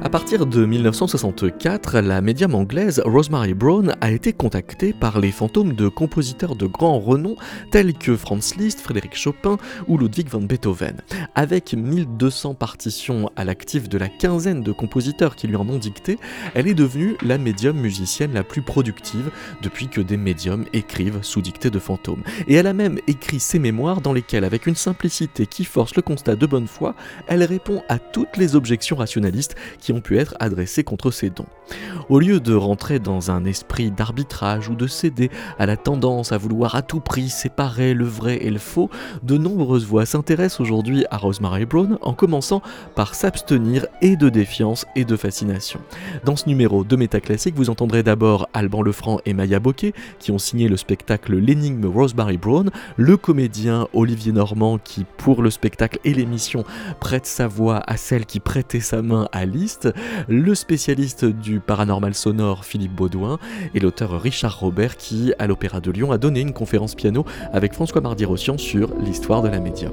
À partir de 1964, la médium anglaise Rosemary Brown a été contactée par les fantômes de compositeurs de grand renom tels que Franz Liszt, Frédéric Chopin ou Ludwig van Beethoven. Avec 1200 partitions à l'actif de la quinzaine de compositeurs qui lui en ont dicté, elle est devenue la médium musicienne la plus productive depuis que des médiums écrivent sous dictée de fantômes. Et elle a même écrit ses mémoires dans lesquelles, avec une simplicité qui force le constat de bonne foi, elle répond à toutes les objections rationalistes qui ont pu être adressés contre ces dons. Au lieu de rentrer dans un esprit d'arbitrage ou de céder à la tendance à vouloir à tout prix séparer le vrai et le faux, de nombreuses voix s'intéressent aujourd'hui à Rosemary Brown en commençant par s'abstenir et de défiance et de fascination. Dans ce numéro de Métaclassique, vous entendrez d'abord Alban Lefranc et Maya Bocquet qui ont signé le spectacle L'énigme Rosemary Brown, le comédien Olivier Normand qui, pour le spectacle et l'émission, prête sa voix à celle qui prêtait sa main à Liszt, le spécialiste du paranormal sonore Philippe Baudouin et l'auteur Richard Robert qui, à l'Opéra de Lyon, a donné une conférence piano avec François Mardi-Rossian sur l'histoire de la médium.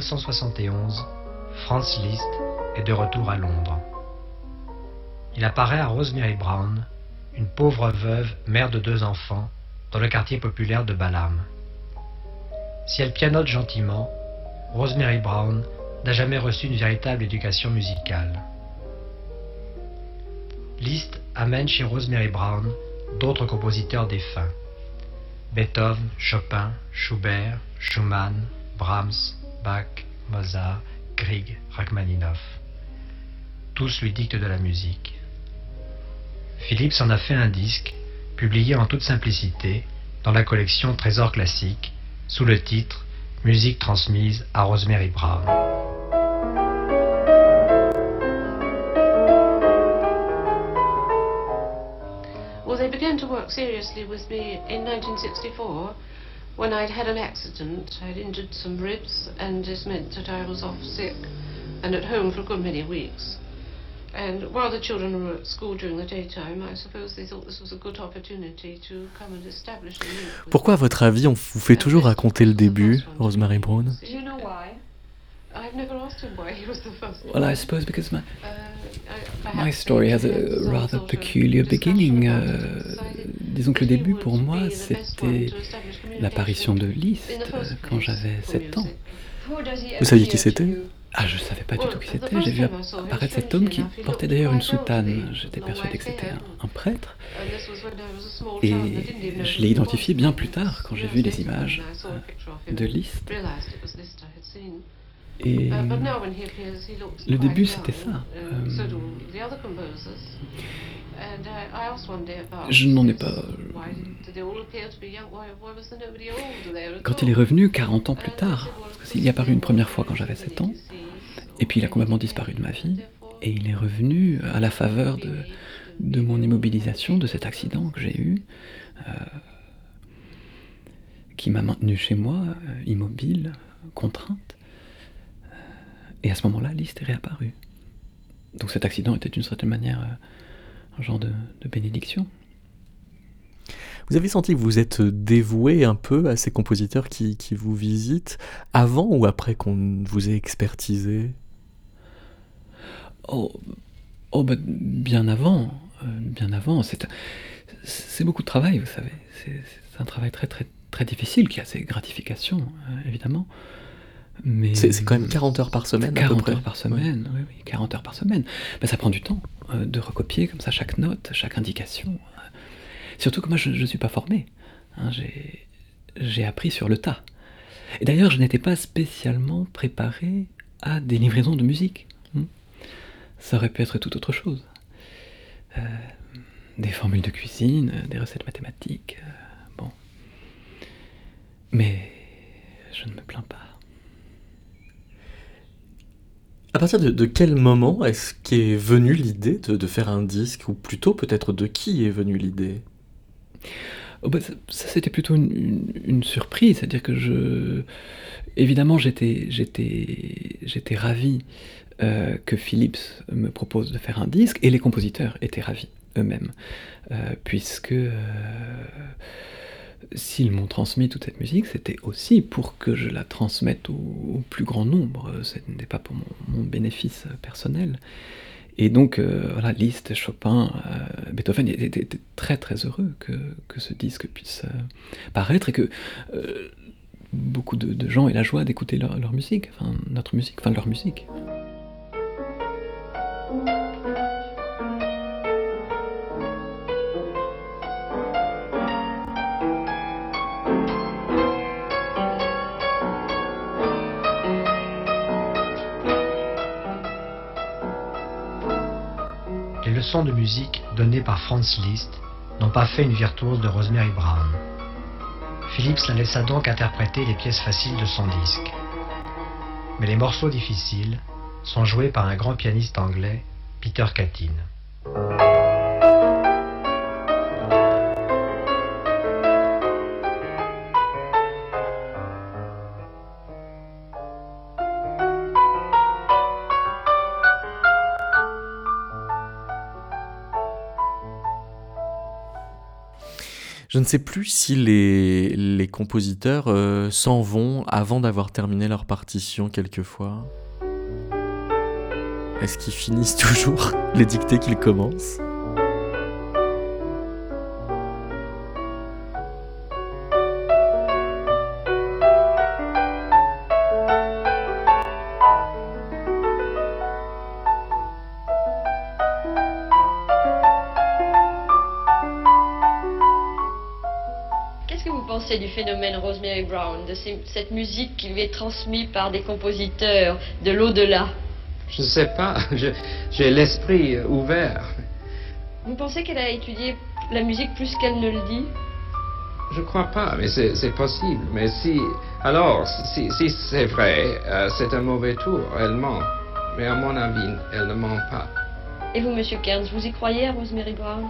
1971, Franz Liszt est de retour à Londres. Il apparaît à Rosemary Brown, une pauvre veuve, mère de deux enfants, dans le quartier populaire de Balham. Si elle pianote gentiment, Rosemary Brown n'a jamais reçu une véritable éducation musicale. Liszt amène chez Rosemary Brown d'autres compositeurs défunts. Beethoven, Chopin, Schubert, Schumann, Brahms, Bach, Mozart, Grieg, Rachmaninoff. Tous lui dictent de la musique. Philips en a fait un disque, publié en toute simplicité, dans la collection Trésor classique, sous le titre Musique transmise à Rosemary Brown. Well, they began to work seriously with me in 1964 when I'd had an accident. I'd injured some ribs, and this meant that I was off sick and at home for a good many weeks. And while the children were at school during the daytime, I suppose they thought this was a good opportunity to come and establish a Pourquoi, à votre avis, on vous fait toujours raconter le début, Rosemary Brown? Do you know why? I've never asked him why he was the first one. Well, I suppose because my, Uh, I- my story has a rather peculiar beginning. Decided disons que le début pour moi, c'était l'apparition de Liszt euh, quand j'avais for 7 ans. Vous saviez qui c'était Ah, je savais pas du tout qui c'était. J'ai vu time I saw him, apparaître cet homme qui portait d'ailleurs une soutane. J'étais persuadé que c'était un, un prêtre. And this was when I was a small Et child. I didn't even know je l'ai identifié bien plus tard quand j'ai vu les images when I saw a picture of him, de Liszt. Et Uh, le début, c'était ça. so Euh, about Je n'en ai pas- quand il est revenu 40 ans plus tard, parce qu'il y est apparu une première fois quand j'avais 7 ans, et puis il a complètement disparu de ma vie, et il est revenu à la faveur de, de mon immobilisation, de cet accident que j'ai eu, euh, qui m'a maintenu chez moi, euh, immobile, contrainte. Et à ce moment-là, Liszt est réapparu. Donc cet accident était d'une certaine manière euh, un genre de, de bénédiction. Vous avez senti que vous êtes dévoué un peu à ces compositeurs qui, qui vous visitent avant ou après qu'on vous ait expertisé? Oh, oh bah, bien avant, euh, bien avant. C'est, beaucoup de travail, vous savez. C'est, c'est un travail très très très difficile qui a ses gratifications, euh, évidemment. Mais C'est quand même 40 heures par semaine à peu 40 près. heures par semaine, oui, oui, 40 heures par semaine. Ben, ça prend du temps euh, de recopier comme ça chaque note, chaque indication. Surtout que moi, je ne suis pas formé. Hein, j'ai appris sur le tas. Et d'ailleurs, je n'étais pas spécialement préparé à des livraisons de musique. Hmm. Ça aurait pu être tout autre chose. Euh, des formules de cuisine, des recettes mathématiques. Euh, bon. Mais je ne me plains pas. À partir de, quel moment est-ce qu'est venue l'idée de, faire un disque, ou plutôt peut-être de qui est venue l'idée? Oh bah, Ça, c'était plutôt une, surprise, c'est-à-dire que je... Évidemment j'étais, j'étais, j'étais ravi euh, que Philips me propose de faire un disque, et les compositeurs étaient ravis eux-mêmes, euh, puisque... Euh, s'ils m'ont transmis toute cette musique, c'était aussi pour que je la transmette au, plus grand nombre. Ce n'était pas pour mon, bénéfice personnel. Et donc, euh, voilà, Liszt, Chopin, euh, Beethoven étaient, très très heureux que, ce disque puisse euh, paraître et que beaucoup de, gens aient la joie d'écouter leur, leur, musique, enfin notre musique, enfin leur musique. Leçons de musique données par Franz Liszt n'ont pas fait une virtuose de Rosemary Brown. Philips la laissa donc interpréter les pièces faciles de son disque. Mais les morceaux difficiles sont joués par un grand pianiste anglais, Peter Catin. Je ne sais plus si les, compositeurs euh, s'en vont avant d'avoir terminé leur partition quelquefois. Est-ce qu'ils finissent toujours les dictées qu'ils commencent? Du phénomène Rosemary Brown, de cette musique qui lui est transmise par des compositeurs de l'au-delà Je ne sais pas, j'ai l'esprit ouvert. Vous pensez qu'elle a étudié la musique plus qu'elle ne le dit? Je crois pas, mais c'est possible. Mais si, alors, si, c'est vrai, euh, c'est un mauvais tour, elle ment. Mais à mon avis, elle ne ment pas. Et vous, Monsieur Kearns, vous y croyez à Rosemary Brown?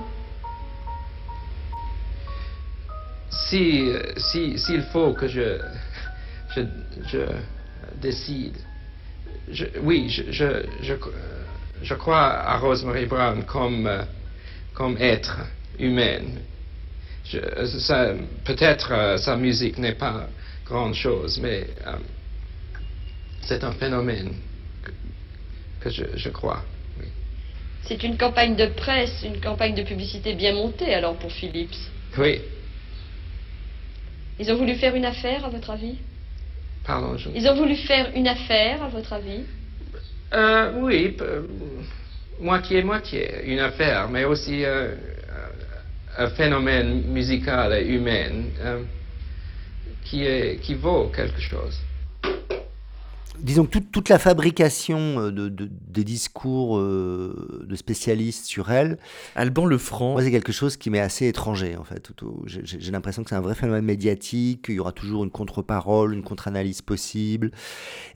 Si s'il faut que je je, je décide je, oui je, je, je, crois à Rosemary Brown comme comme être humaine. Peut-être euh, sa musique n'est pas grande chose mais euh, c'est un phénomène que, je, je crois oui. c'est une campagne de presse une campagne de publicité bien montée alors pour Philips. Oui ils ont voulu faire une affaire, à votre avis Pardon, je... Ils ont voulu faire une affaire, à votre avis euh, Oui, moitié-moitié, une affaire, mais aussi euh, un phénomène musical et humain euh, qui, est, qui vaut quelque chose disons que toute, la fabrication euh, de, des discours euh, de spécialistes sur elle. Alban Lefranc. Moi, c'est quelque chose qui m'est assez étranger, en fait. J'ai l'impression que c'est un vrai phénomène médiatique, qu'il y aura toujours une contre-parole, une contre-analyse possible,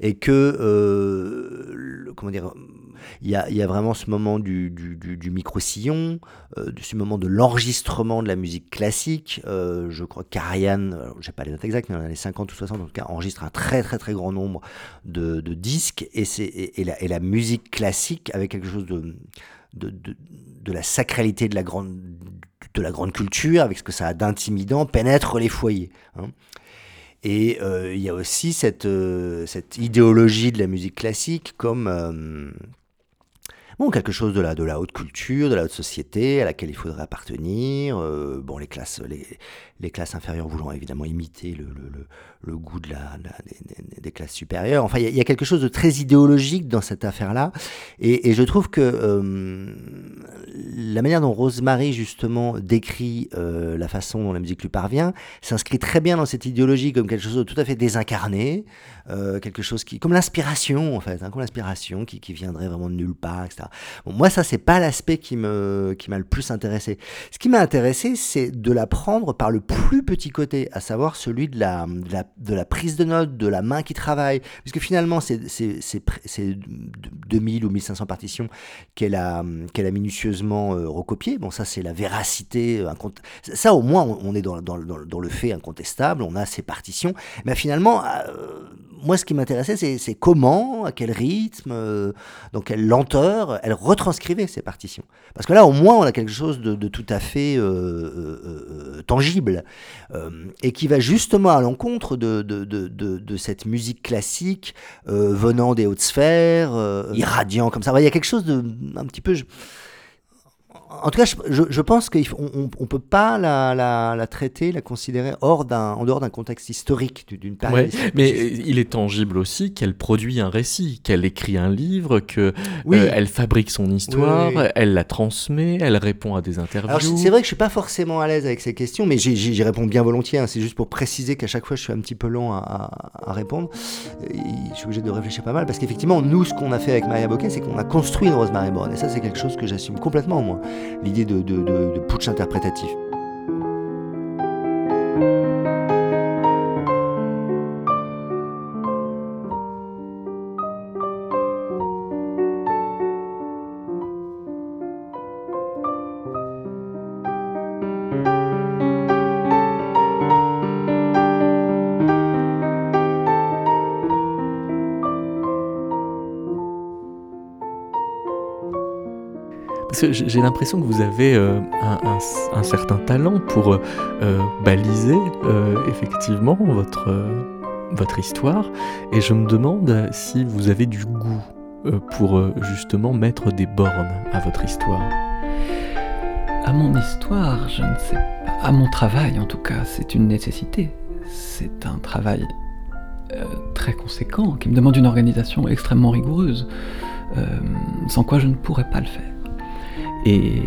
et que, euh, comment dire, il y a, vraiment ce moment du, micro-sillon, ce moment de l'enregistrement de la musique classique. je crois qu'Ariane, je n'ai pas les dates exactes, mais dans les 50 ou 60, en tout cas, enregistre un très, très, très grand nombre de, disques et, et, la, et, la, musique classique avec quelque chose de, de, de, la sacralité de la, grande, de la grande culture, avec ce que ça a d'intimidant, pénètre les foyers. Hein. Et euh, il y a aussi cette, euh, cette idéologie de la musique classique comme euh, bon, quelque chose de la, de la haute culture, de la haute société à laquelle il faudrait appartenir. Bon, les classes, les, les, classes inférieures voulant évidemment imiter le, le, goût de la, des, des, classes supérieures. Enfin, il y, y, a quelque chose de très idéologique dans cette affaire-là. Et, et, je trouve que euh, la manière dont Rosemary, justement, décrit euh, la façon dont la musique lui parvient s'inscrit très bien dans cette idéologie comme quelque chose de tout à fait désincarné, euh, quelque chose qui. comme l'inspiration, en fait, hein, comme l'inspiration qui, qui, viendrait vraiment de nulle part, etc. Bon, moi, ça, c'est pas l'aspect qui m'a qui le plus intéressé. Ce qui m'a intéressé, c'est de la prendre par le plus petit côté, à savoir celui de la, de la, de la prise de notes, de la main qui travaille, puisque finalement, c'est 2000 ou 1500 partitions qu'elle a, minutieusement euh, recopiées. Bon, ça, c'est la véracité. Euh, ça, au moins, on est dans, le fait incontestable, on a ces partitions. Mais finalement, euh, moi, ce qui m'intéressait, c'est comment, à quel rythme, euh, dans quelle lenteur, elle retranscrivait ces partitions. Parce que là, au moins, on a quelque chose de, tout à fait euh, euh, tangible, et qui va justement à l'encontre de, cette musique classique venant des hautes sphères, irradiant comme ça. Il y a quelque chose de un petit peu en tout cas, je, je pense qu'on ne peut pas la, la, la, traiter, la considérer hors en dehors d'un contexte historique, d'une période. Ouais, mais il est tangible aussi qu'elle produit un récit, qu'elle écrit un livre, qu'elle euh, elle fabrique son histoire, oui, oui. elle la transmet, elle répond à des interviews. C'est vrai que je suis pas forcément à l'aise avec ces questions, mais j'y réponds bien volontiers. Hein. C'est juste pour préciser qu'à chaque fois, je suis un petit peu lent à, répondre. Je suis obligé de réfléchir pas mal parce qu'effectivement, nous, ce qu'on a fait avec Maria Bocquet, c'est qu'on a construit une Rosemary Brown. Et ça, c'est quelque chose que j'assume complètement, moi l'idée de, putsch interprétatif. J'ai l'impression que vous avez euh, un, certain talent pour euh, baliser euh, effectivement votre, votre histoire, et je me demande si vous avez du goût pour justement mettre des bornes à votre histoire. À mon histoire, je ne sais pas. À mon travail, en tout cas, c'est une nécessité. C'est un travail très conséquent qui me demande une organisation extrêmement rigoureuse, sans quoi je ne pourrais pas le faire. Et,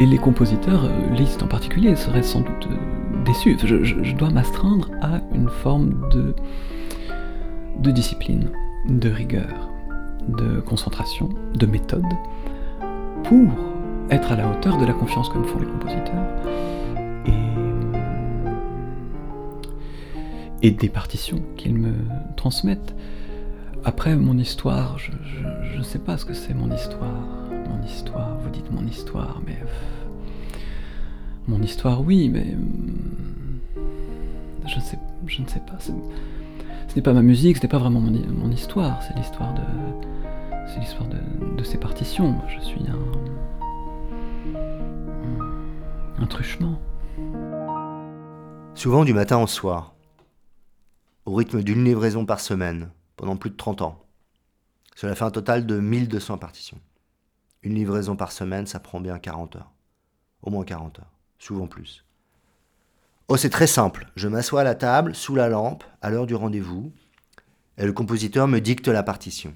les, compositeurs, euh, Liszt en particulier, seraient sans doute euh, déçus. Je, dois m'astreindre à une forme de, de discipline, de rigueur, de concentration, de méthode, pour être à la hauteur de la confiance que me font les compositeurs et des partitions qu'ils me transmettent. Après, mon histoire, je ne sais pas ce que c'est mon histoire. Mon histoire, vous dites mon histoire, mais... Mon histoire, oui, mais... Je, sais, je ne sais pas. Ce n'est pas ma musique, ce n'est pas vraiment mon, histoire, c'est l'histoire de... C'est l'histoire de, de, ces partitions. Je suis un... Un truchement. Souvent du matin au soir, au rythme d'une livraison par semaine, pendant plus de 30 ans. Cela fait un total de 1200 partitions. Une livraison par semaine, ça prend bien 40 heures. Au moins 40 heures, souvent plus. Oh, c'est très simple. Je m'assois à la table, sous la lampe, à l'heure du rendez-vous, et le compositeur me dicte la partition.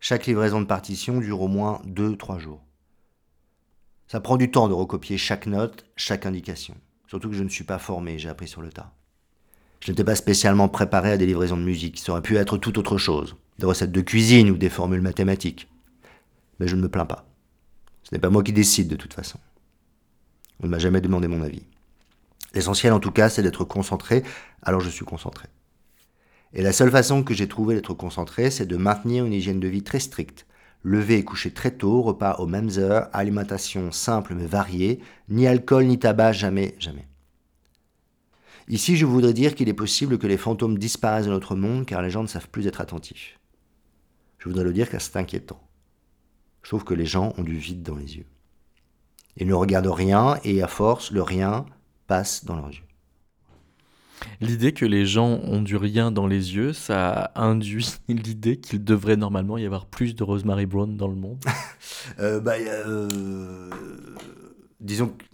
Chaque livraison de partition dure au moins 2-3 jours. Ça prend du temps de recopier chaque note, chaque indication. Surtout que je ne suis pas formé, j'ai appris sur le tas. Je n'étais pas spécialement préparé à des livraisons de musique, ça aurait pu être tout autre chose, des recettes de cuisine ou des formules mathématiques. Mais je ne me plains pas. Ce n'est pas moi qui décide de toute façon. On ne m'a jamais demandé mon avis. L'essentiel en tout cas, c'est d'être concentré, alors je suis concentré. Et la seule façon que j'ai trouvé d'être concentré, c'est de maintenir une hygiène de vie très stricte. Lever et coucher très tôt, repas aux mêmes heures, alimentation simple mais variée, ni alcool ni tabac, jamais, jamais. Ici, je voudrais dire qu'il est possible que les fantômes disparaissent de notre monde car les gens ne savent plus être attentifs. Je voudrais le dire car c'est inquiétant. Je trouve que les gens ont du vide dans les yeux. Ils ne regardent rien et à force, le rien passe dans leurs yeux. L'idée que les gens ont du rien dans les yeux, ça induit l'idée qu'il devrait normalement y avoir plus de Rosemary Brown dans le monde. euh, bah, euh, disons que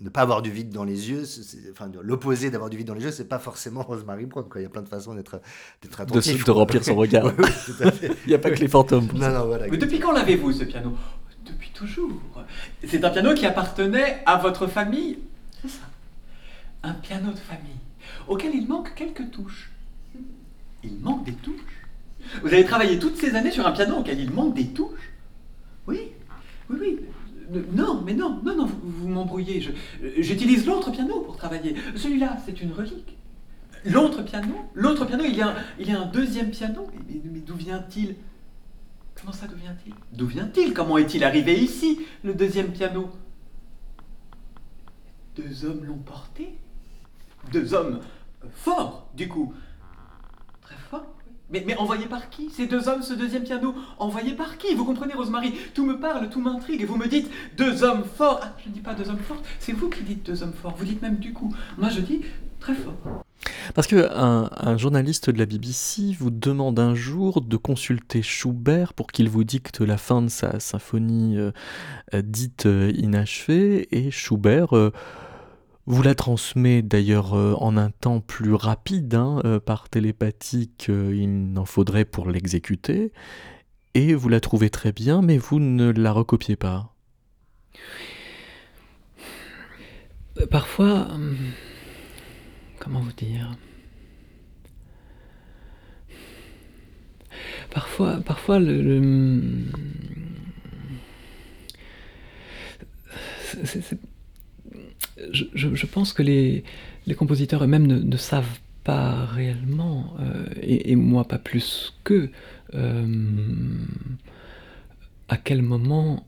ne pas avoir du vide dans les yeux, enfin l'opposé d'avoir du vide dans les yeux, c'est pas forcément Rosemary Brown. Il y a plein de façons d'être attentif. De, de remplir son regard. oui, Il n'y a pas que les fantômes. Non, non, voilà, Mais depuis quand l'avez-vous ce piano? Depuis toujours. C'est un piano qui appartenait à votre famille? C'est ça. Un piano de famille auquel il manque quelques touches. Il manque des touches. Vous avez travaillé toutes ces années sur un piano auquel il manque des touches? Oui, oui, oui. Non, mais non, non, non, vous, m'embrouillez. J'utilise l'autre piano pour travailler. Celui-là, c'est une relique. L'autre piano, l'autre piano, il y, a un, il y a un deuxième piano. Mais, mais d'où vient-il? Comment ça, d'où vient-il? D'où vient-il? Comment est-il arrivé ici, le deuxième piano? Deux hommes l'ont porté Deux hommes forts, du coup. Très forts mais, envoyé par qui Ces deux hommes, ce deuxième piano, envoyé par qui? Vous comprenez, Rosemary? Tout me parle, tout m'intrigue, et vous me dites deux hommes forts. Ah, je ne dis pas deux hommes forts, c'est vous qui dites deux hommes forts. Vous dites même du coup. Moi, je dis très fort. Parce que un, journaliste de la BBC vous demande un jour de consulter Schubert pour qu'il vous dicte la fin de sa symphonie euh, dite euh, inachevée, et Schubert euh, vous la transmet d'ailleurs euh, en un temps plus rapide, hein, euh, par télépathie qu'il n'en faudrait pour l'exécuter, et vous la trouvez très bien, mais vous ne la recopiez pas. Euh, parfois, comment vous dire? Parfois, parfois le, c'est je, pense que les, compositeurs eux-mêmes ne, savent pas réellement, euh, et, moi pas plus qu'eux, euh, à quel moment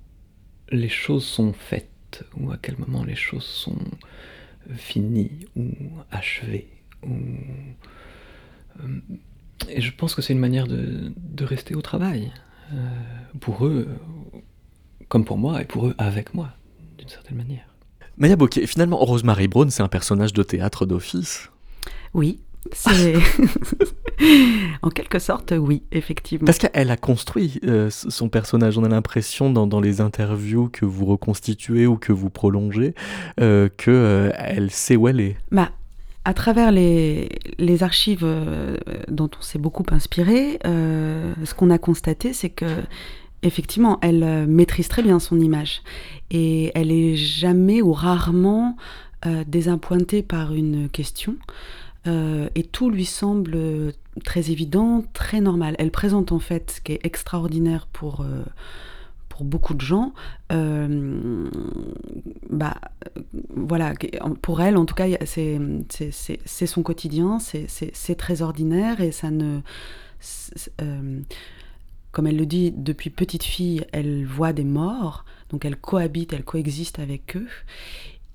les choses sont faites, ou à quel moment les choses sont finies, ou achevées. Euh, et je pense que c'est une manière de, rester au travail, pour eux, comme pour moi, et pour eux avec moi, d'une certaine manière. Maya Bokeh, finalement, Rosemary Brown, c'est un personnage de théâtre d'office Oui, c'est. en quelque sorte, oui, effectivement. Parce qu'elle a construit euh, son personnage. On a l'impression dans, les interviews que vous reconstituez ou que vous prolongez euh, qu'elle euh, sait où elle est. Bah, à travers les, les archives dont on s'est beaucoup inspiré, ce qu'on a constaté, c'est que effectivement, elle maîtrise très bien son image et elle est jamais ou rarement euh, désappointée par une question. Euh, et tout lui semble très évident, très normal. Elle présente en fait ce qui est extraordinaire pour, euh, pour beaucoup de gens. bah, voilà, pour elle, en tout cas, c'est son quotidien, c'est très ordinaire et ça ne comme elle le dit, depuis petite fille, elle voit des morts, donc elle cohabite, elle coexiste avec eux.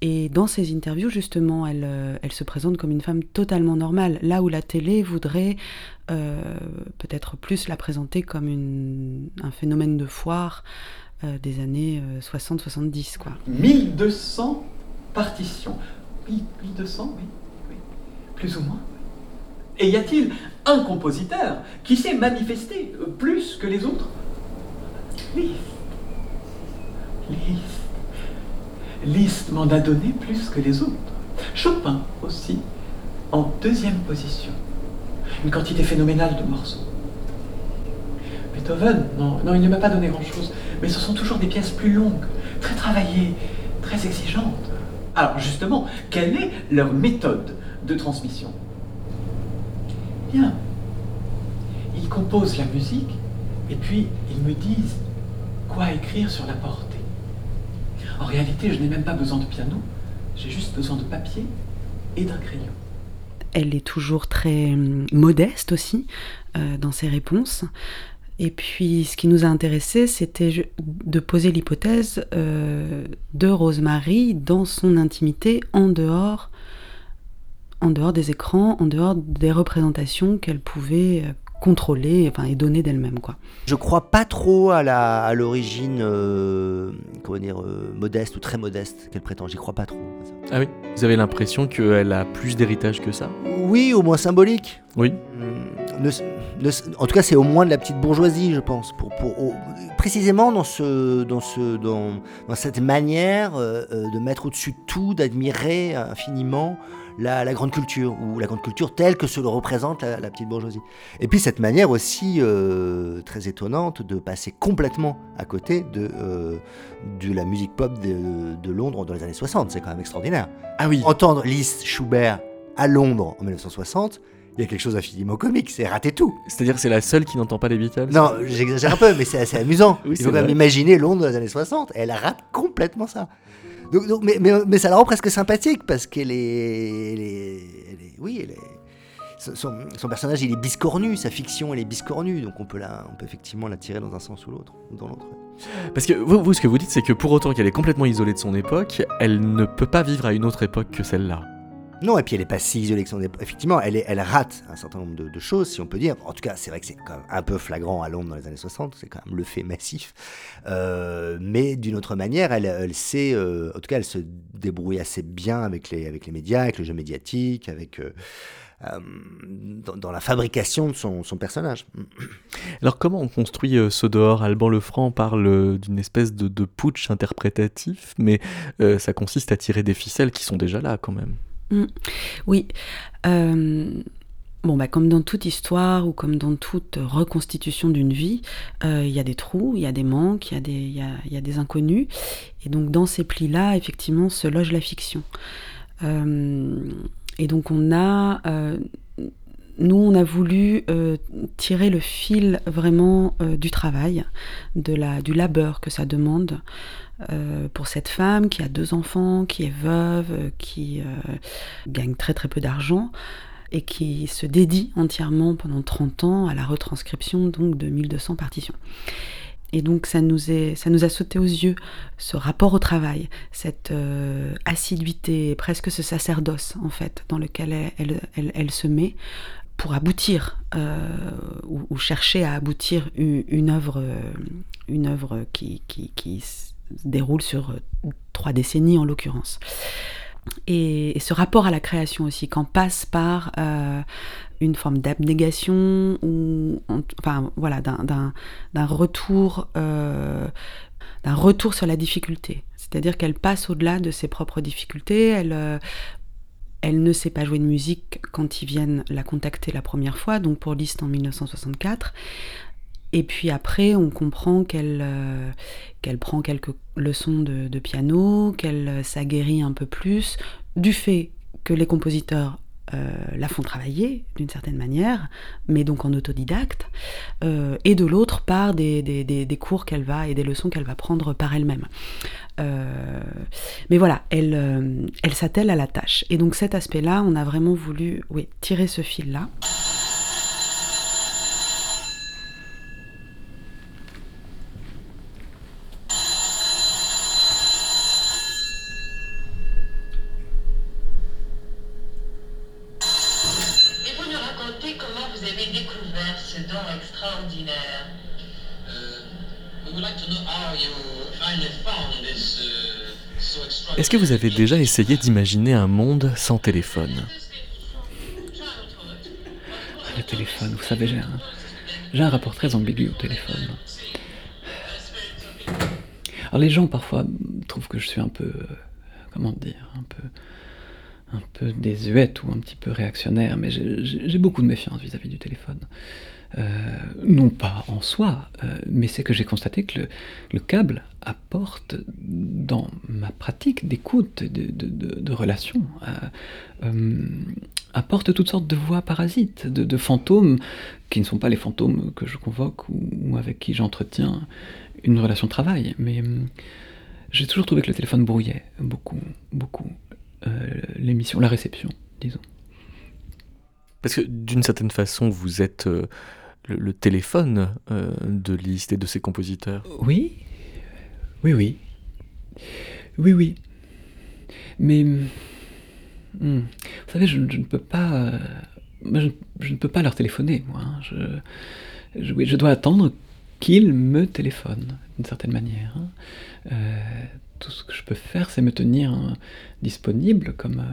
Et dans ces interviews, justement, elle, euh, elle se présente comme une femme totalement normale, là où la télé voudrait euh, peut-être plus la présenter comme un phénomène de foire euh, des années 60-70. quoi. 1200 partitions. 1200, oui, oui. Plus ou moins. Et y a-t-il un compositeur qui s'est manifesté plus que les autres? Liszt. Liszt. Liszt m'en a donné plus que les autres. Chopin aussi, en deuxième position. Une quantité phénoménale de morceaux. Beethoven, non, non il ne m'a pas donné grand-chose, mais ce sont toujours des pièces plus longues, très travaillées, très exigeantes. Alors justement, quelle est leur méthode de transmission? Bien. Ils composent la musique et puis ils me disent quoi écrire sur la portée. En réalité, je n'ai même pas besoin de piano, j'ai juste besoin de papier et d'un crayon. Elle est toujours très hum, modeste aussi euh, dans ses réponses. Et puis, ce qui nous a intéressé, c'était de poser l'hypothèse euh, de Rosemary dans son intimité, en dehors en dehors des écrans, en dehors des représentations qu'elle pouvait euh, contrôler enfin, et donner d'elle-même. quoi. Je crois pas trop à la à l'origine euh, comment dire euh, modeste ou très modeste qu'elle prétend. J'y crois pas trop. Ah oui Vous avez l'impression qu'elle a plus d'héritage que ça? Oui, au moins symbolique. Oui. Hmm, ne- ne- en tout cas, c'est au moins de la petite bourgeoisie, je pense. Pour, pour, au- précisément dans, ce, dans, ce, dans, dans cette manière euh, de mettre au-dessus de tout, d'admirer infiniment la, la grande culture, ou la grande culture telle que se le représente la, la petite bourgeoisie. Et puis cette manière aussi euh, très étonnante de passer complètement à côté de, euh, de la musique pop de, de Londres dans les années 60. C'est quand même extraordinaire. Ah oui. Entendre Liszt, Schubert à Londres en 1960, il y a quelque chose d'infiniment comique, c'est rater tout. C'est-à-dire c'est la seule qui n'entend pas les Beatles? Non, j'exagère un peu, mais c'est assez amusant. Oui, Il faut quand même imaginer Londres dans les années 60, elle rate complètement ça. Mais, ça la rend presque sympathique parce qu'elle est, Oui, elle est. Son, son- son personnage, il est biscornu, sa fiction, elle est biscornue, donc on peut, la, peut effectivement la tirer dans un sens ou l'autre, dans l'autre. Parce que vous, ce que vous dites, c'est que pour autant qu'elle est complètement isolée de son époque, elle ne peut pas vivre à une autre époque que celle-là. Non, et puis elle est pas si isolée que son. Effectivement, elle, rate un certain nombre de, choses, si on peut dire. En tout cas, c'est vrai que c'est quand même un peu flagrant à Londres dans les années 60, c'est quand même le fait massif. Euh, mais d'une autre manière, elle, sait, euh, en tout cas, elle se débrouille assez bien avec les, médias, avec le jeu médiatique, avec. euh, dans, la fabrication de son, son personnage. Alors comment on construit ce dehors? Alban Lefranc parle d'une espèce de, putsch interprétatif, mais ça consiste à tirer des ficelles qui sont déjà là quand même. Mm. Oui. Euh, bon, bah, comme dans toute histoire ou comme dans toute reconstitution d'une vie, euh, il y a des trous, il y a des manques, il y, a des- inconnus. Et donc, dans ces plis-là, effectivement, se loge la fiction. Euh, et donc, on a. euh, nous, on a voulu euh, tirer le fil vraiment euh, du travail, du labeur que ça demande euh, pour cette femme qui a deux enfants, qui est veuve, euh, qui euh, gagne très très peu d'argent et qui se dédie entièrement pendant 30 ans à la retranscription donc de 1200 partitions. Et donc ça nous, est, ça nous a sauté aux yeux ce rapport au travail, cette assiduité, presque ce sacerdoce en fait, dans lequel elle, se met pour aboutir ou, chercher à aboutir une, œuvre, une œuvre qui déroule sur euh, trois décennies en l'occurrence. Et, ce rapport à la création aussi, qu'en passe par euh, une forme d'abnégation ou voilà d'un- retour euh, d'un retour sur la difficulté. C'est-à-dire qu'elle passe au-delà de ses propres difficultés. Elle elle ne sait pas jouer de musique quand ils viennent la contacter la première fois, donc pour Liszt en 1964. Et puis après, on comprend qu'elle euh, prend quelques leçons de, piano, qu'elle euh, s'aguerrit un peu plus, du fait que les compositeurs euh, la font travailler d'une certaine manière, mais donc en autodidacte, et de l'autre par des, des- des- cours qu'elle va et des leçons qu'elle va prendre par elle-même. Mais voilà, elle, elle s'attelle à la tâche. Et donc cet aspect-là, on a vraiment voulu oui, tirer ce fil-là. Vous avez déjà essayé d'imaginer un monde sans téléphone Le téléphone, vous savez, j'ai un, rapport très ambigu au téléphone. Alors les gens parfois trouvent que je suis un peu, euh, comment dire, un peu, un peu désuète ou un petit peu réactionnaire, mais j'ai beaucoup de méfiance vis-à-vis du téléphone. Euh, non pas en soi, euh, mais c'est que j'ai constaté que le, le câble apporte dans ma pratique d'écoute, de, de, de, de relation, euh, apporte toutes sortes de voix parasites, de, fantômes qui ne sont pas les fantômes que je convoque ou, avec qui j'entretiens une relation de travail. Mais j'ai toujours trouvé que le téléphone brouillait beaucoup, beaucoup l'émission, la réception, disons. Parce que d'une certaine façon, vous êtes le, téléphone euh, de Liszt et de ses compositeurs. Oui, oui, oui. Oui, oui. Mais, hum, vous savez, je, ne peux pas euh, je, ne peux pas leur téléphoner, moi. Hein. Je, je, dois attendre qu'ils me téléphonent, d'une certaine manière. Hein. Euh, tout ce que je peux faire, c'est me tenir hein, disponible, comme,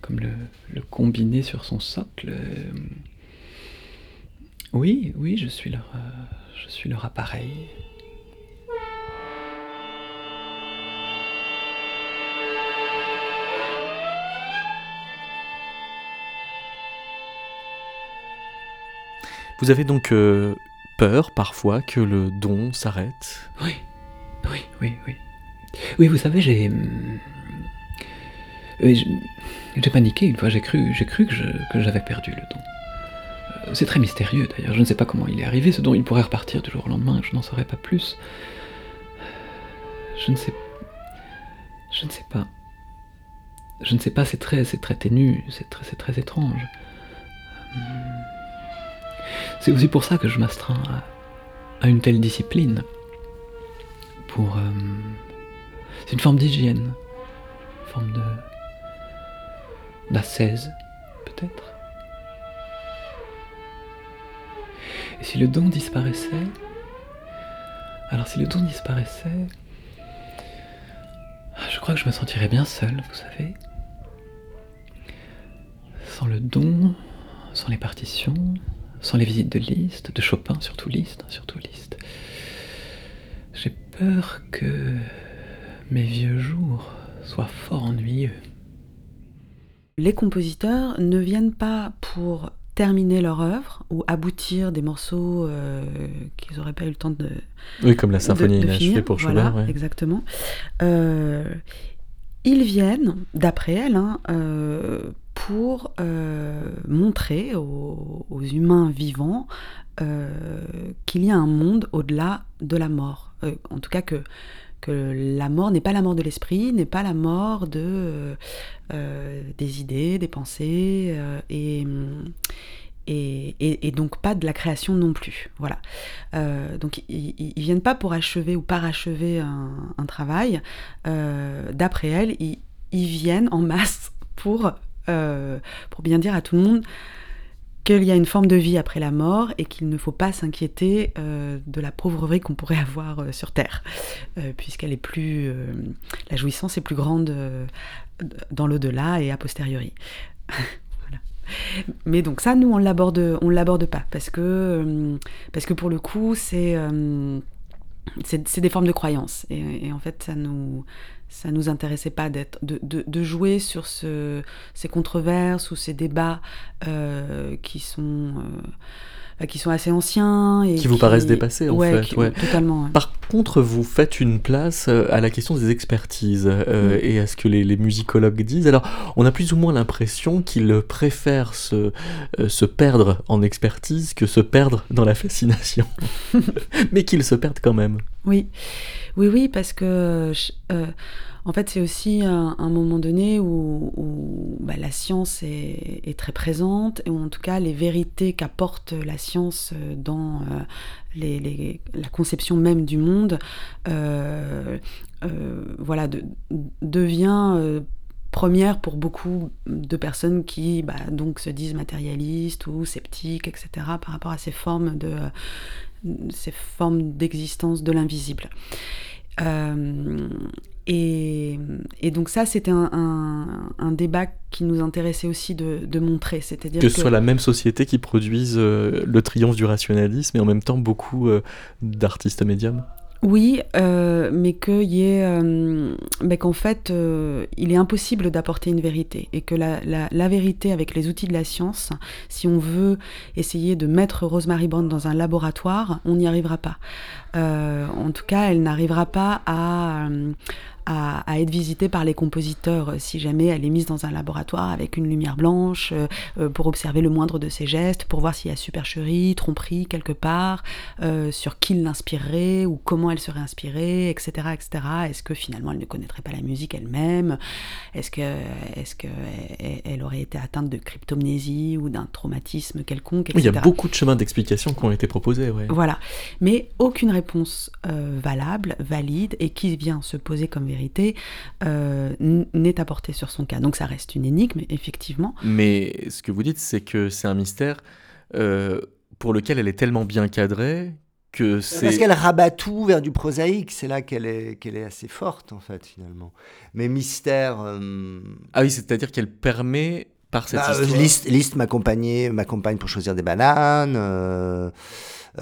comme le, le, combiné sur son socle. Oui, oui, je suis leur, je suis leur appareil. Vous avez donc euh, peur parfois que le don s'arrête? Oui, oui, oui, oui. Oui, vous savez, j'ai. Euh, j'ai paniqué une fois, j'ai cru, j'ai cru que j'avais perdu le don. C'est très mystérieux d'ailleurs, je ne sais pas comment il est arrivé, ce don il pourrait repartir du jour au lendemain, je n'en saurais pas plus. Je ne sais. Je ne sais pas. Je ne sais pas, c'est très, c'est très ténu, c'est très, c'est très étrange. C'est aussi pour ça que je m'astreins à, une telle discipline. Pour. Euh, c'est une forme d'hygiène, une forme de. d'ascèse, peut-être. Et si le don disparaissait? Alors, si le don disparaissait. Je crois que je me sentirais bien seul, vous savez. Sans le don, sans les partitions, sans les visites de Liszt, de Chopin, surtout Liszt, hein, surtout Liszt. J'ai peur que mes vieux jours soient fort ennuyeux. Les compositeurs ne viennent pas pour terminer leur œuvre ou aboutir des morceaux euh, qu'ils n'auraient pas eu le temps de. Oui, comme la symphonie inachevée pour Schubert. Voilà, exactement. Euh, ils viennent, d'après elle, hein, euh, pour montrer aux, humains vivants qu'il y a un monde au-delà de la mort. En tout cas que, la mort n'est pas la mort de l'esprit, n'est pas la mort de, des idées, des pensées, et, et, et, donc pas de la création non plus. Voilà. donc ils, ils, viennent pas pour achever ou parachever un, un travail. D'après elle, ils, viennent en masse euh, pour bien dire à tout le monde qu'il y a une forme de vie après la mort et qu'il ne faut pas s'inquiéter euh, de la pauvreté qu'on pourrait avoir euh, sur Terre, puisqu'elle est plus, la jouissance est plus grande dans l'au-delà et a posteriori. Mais donc ça, nous, on l'aborde, on l'aborde pas. Parce que parce que pour le coup, c'est c'est des formes de croyances et, en fait, ça nous ça nous intéressait pas d'être de, de, jouer sur ce, ces controverses ou ces débats euh, qui sont euh, qui sont assez anciens et qui vous paraissent dépassés en ouais, fait. Qui, ouais. Totalement. Ouais. Par contre, vous faites une place euh, à la question des expertises euh, mm. et à ce que les, les, musicologues disent. Alors, on a plus ou moins l'impression qu'ils préfèrent se, euh, se perdre en expertise que se perdre dans la fascination, mais qu'ils se perdent quand même. Oui, oui, oui, parce que euh, en fait, c'est aussi un, moment donné où, où bah, la science est, très présente, ou en tout cas les vérités qu'apporte la science dans euh, la conception même du monde, euh, euh voilà, de, devient première pour beaucoup de personnes qui bah, donc se disent matérialistes ou sceptiques, etc., par rapport à ces formes de ces formes d'existence de l'invisible. Et, et, donc ça, c'était un, un, un, débat qui nous intéressait aussi de, de montrer, c'est-à-dire que, que ce soit la même société qui produise euh, le triomphe du rationalisme et en même temps beaucoup euh, d'artistes médiums. Oui, euh, mais qu'il y ait, mais qu'en fait, il est impossible d'apporter une vérité et que la, la, la, vérité avec les outils de la science, si on veut essayer de mettre Rosemary Brown dans un laboratoire, on n'y arrivera pas. En tout cas, elle n'arrivera pas à, à, à, être visitée par les compositeurs euh, si jamais elle est mise dans un laboratoire avec une lumière blanche euh, euh, pour observer le moindre de ses gestes, pour voir s'il y a supercherie, tromperie quelque part, euh, sur qui l'inspirerait ou comment elle serait inspirée, etc. etc. Est-ce que finalement elle ne connaîtrait pas la musique elle-même? Est-ce que est-ce que elle aurait été atteinte de cryptomnésie ou d'un traumatisme quelconque etc. Oui, il y a beaucoup de chemins d'explication qui ont été proposés. Ouais. Voilà, mais aucune réponse valable, valide et qui vient se poser comme vérité, euh, n'est apporté sur son cas. Donc ça reste une énigme, effectivement. Mais ce que vous dites, c'est que c'est un mystère euh, pour lequel elle est tellement bien cadrée que c'est... Parce qu'elle rabat tout vers du prosaïque, c'est là qu'elle est, qu'elle est assez forte, en fait, finalement. Mais mystère... euh, Ah oui, c'est-à-dire qu'elle permet, par cette Bah, histoire... Liste, Liste m'accompagnait- m'accompagne pour choisir des bananes.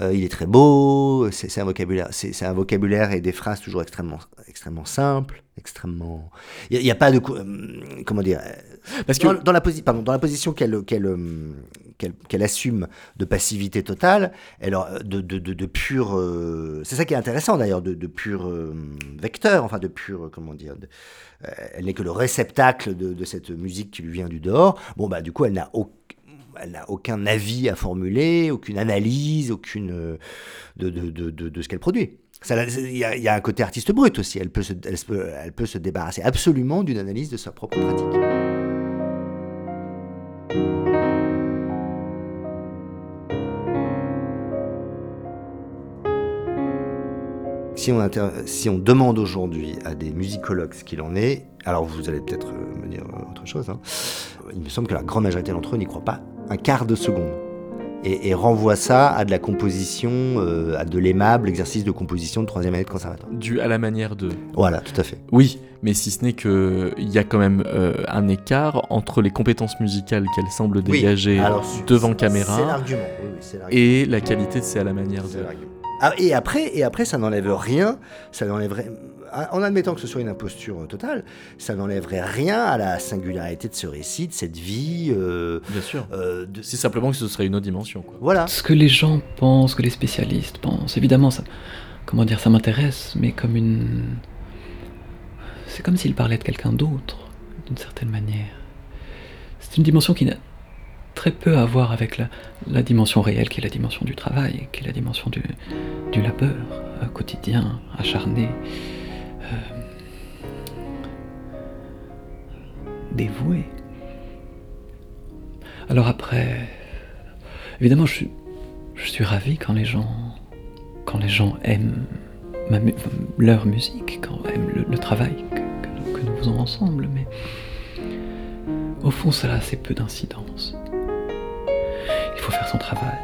Euh, euh, il est très beau. C'est un vocabulaire, c'est un vocabulaire et des phrases toujours extrêmement, extrêmement simples, extrêmement. Il n'y a, pas de euh, comment dire. Parce que- dans, dans la posi- pardon, dans la position qu'elle qu'elle euh, qu'elle qu'elle assume de passivité totale, elle de de de, de pur. euh, c'est ça qui est intéressant d'ailleurs, de, de pur euh, vecteur, enfin de pur euh, comment dire. euh, elle n'est que le réceptacle de, de cette musique qui lui vient du dehors. Bon, bah, du coup, elle n'a aucun elle n'a aucun avis à formuler, aucune analyse, aucune euh, de, de, de, de, ce qu'elle produit. Il y, a, un côté artiste brut aussi. Elle peut se, elle, peut, elle peut se débarrasser absolument d'une analyse de sa propre pratique. Si on, si on demande aujourd'hui à des musicologues ce qu'il en est, alors vous allez peut-être euh, me dire euh, autre chose, hein, il me semble que la grande majorité d'entre eux n'y croient pas un quart de seconde. Et, et renvoie ça à de la composition, euh, à de l'aimable exercice de composition de troisième année de conservatoire. Dû à la manière de... Voilà, tout à fait. Oui, mais si ce n'est qu'il y a quand même euh, un écart entre les compétences musicales qu'elle semble Oui, dégager alors, devant caméra oui, oui, c'est l'argument. et la qualité de c'est à la manière de... Ah, et, après, et après, ça n'enlève rien, ça n'enlèverait, en admettant que ce soit une imposture euh, totale, ça n'enlèverait rien à la singularité de ce récit, de cette vie. euh, Bien sûr. euh, de- C'est simplement que ce serait une autre dimension. Quoi. Voilà. Ce que les gens pensent, que les spécialistes pensent, évidemment, ça, comment dire, ça m'intéresse, mais comme une. C'est comme s'il parlait de quelqu'un d'autre, d'une certaine manière. C'est une dimension qui n'a très peu à voir avec la, la dimension réelle, qui est la dimension du travail, qui est la dimension du, du labeur quotidien, acharné, dévoué. Alors après, évidemment, je suis, je ravi quand les gens, aiment leur musique, quand aiment le, travail que, que nous- que nous faisons ensemble, mais au fond, cela a assez peu d'incidence. Il faut faire son travail,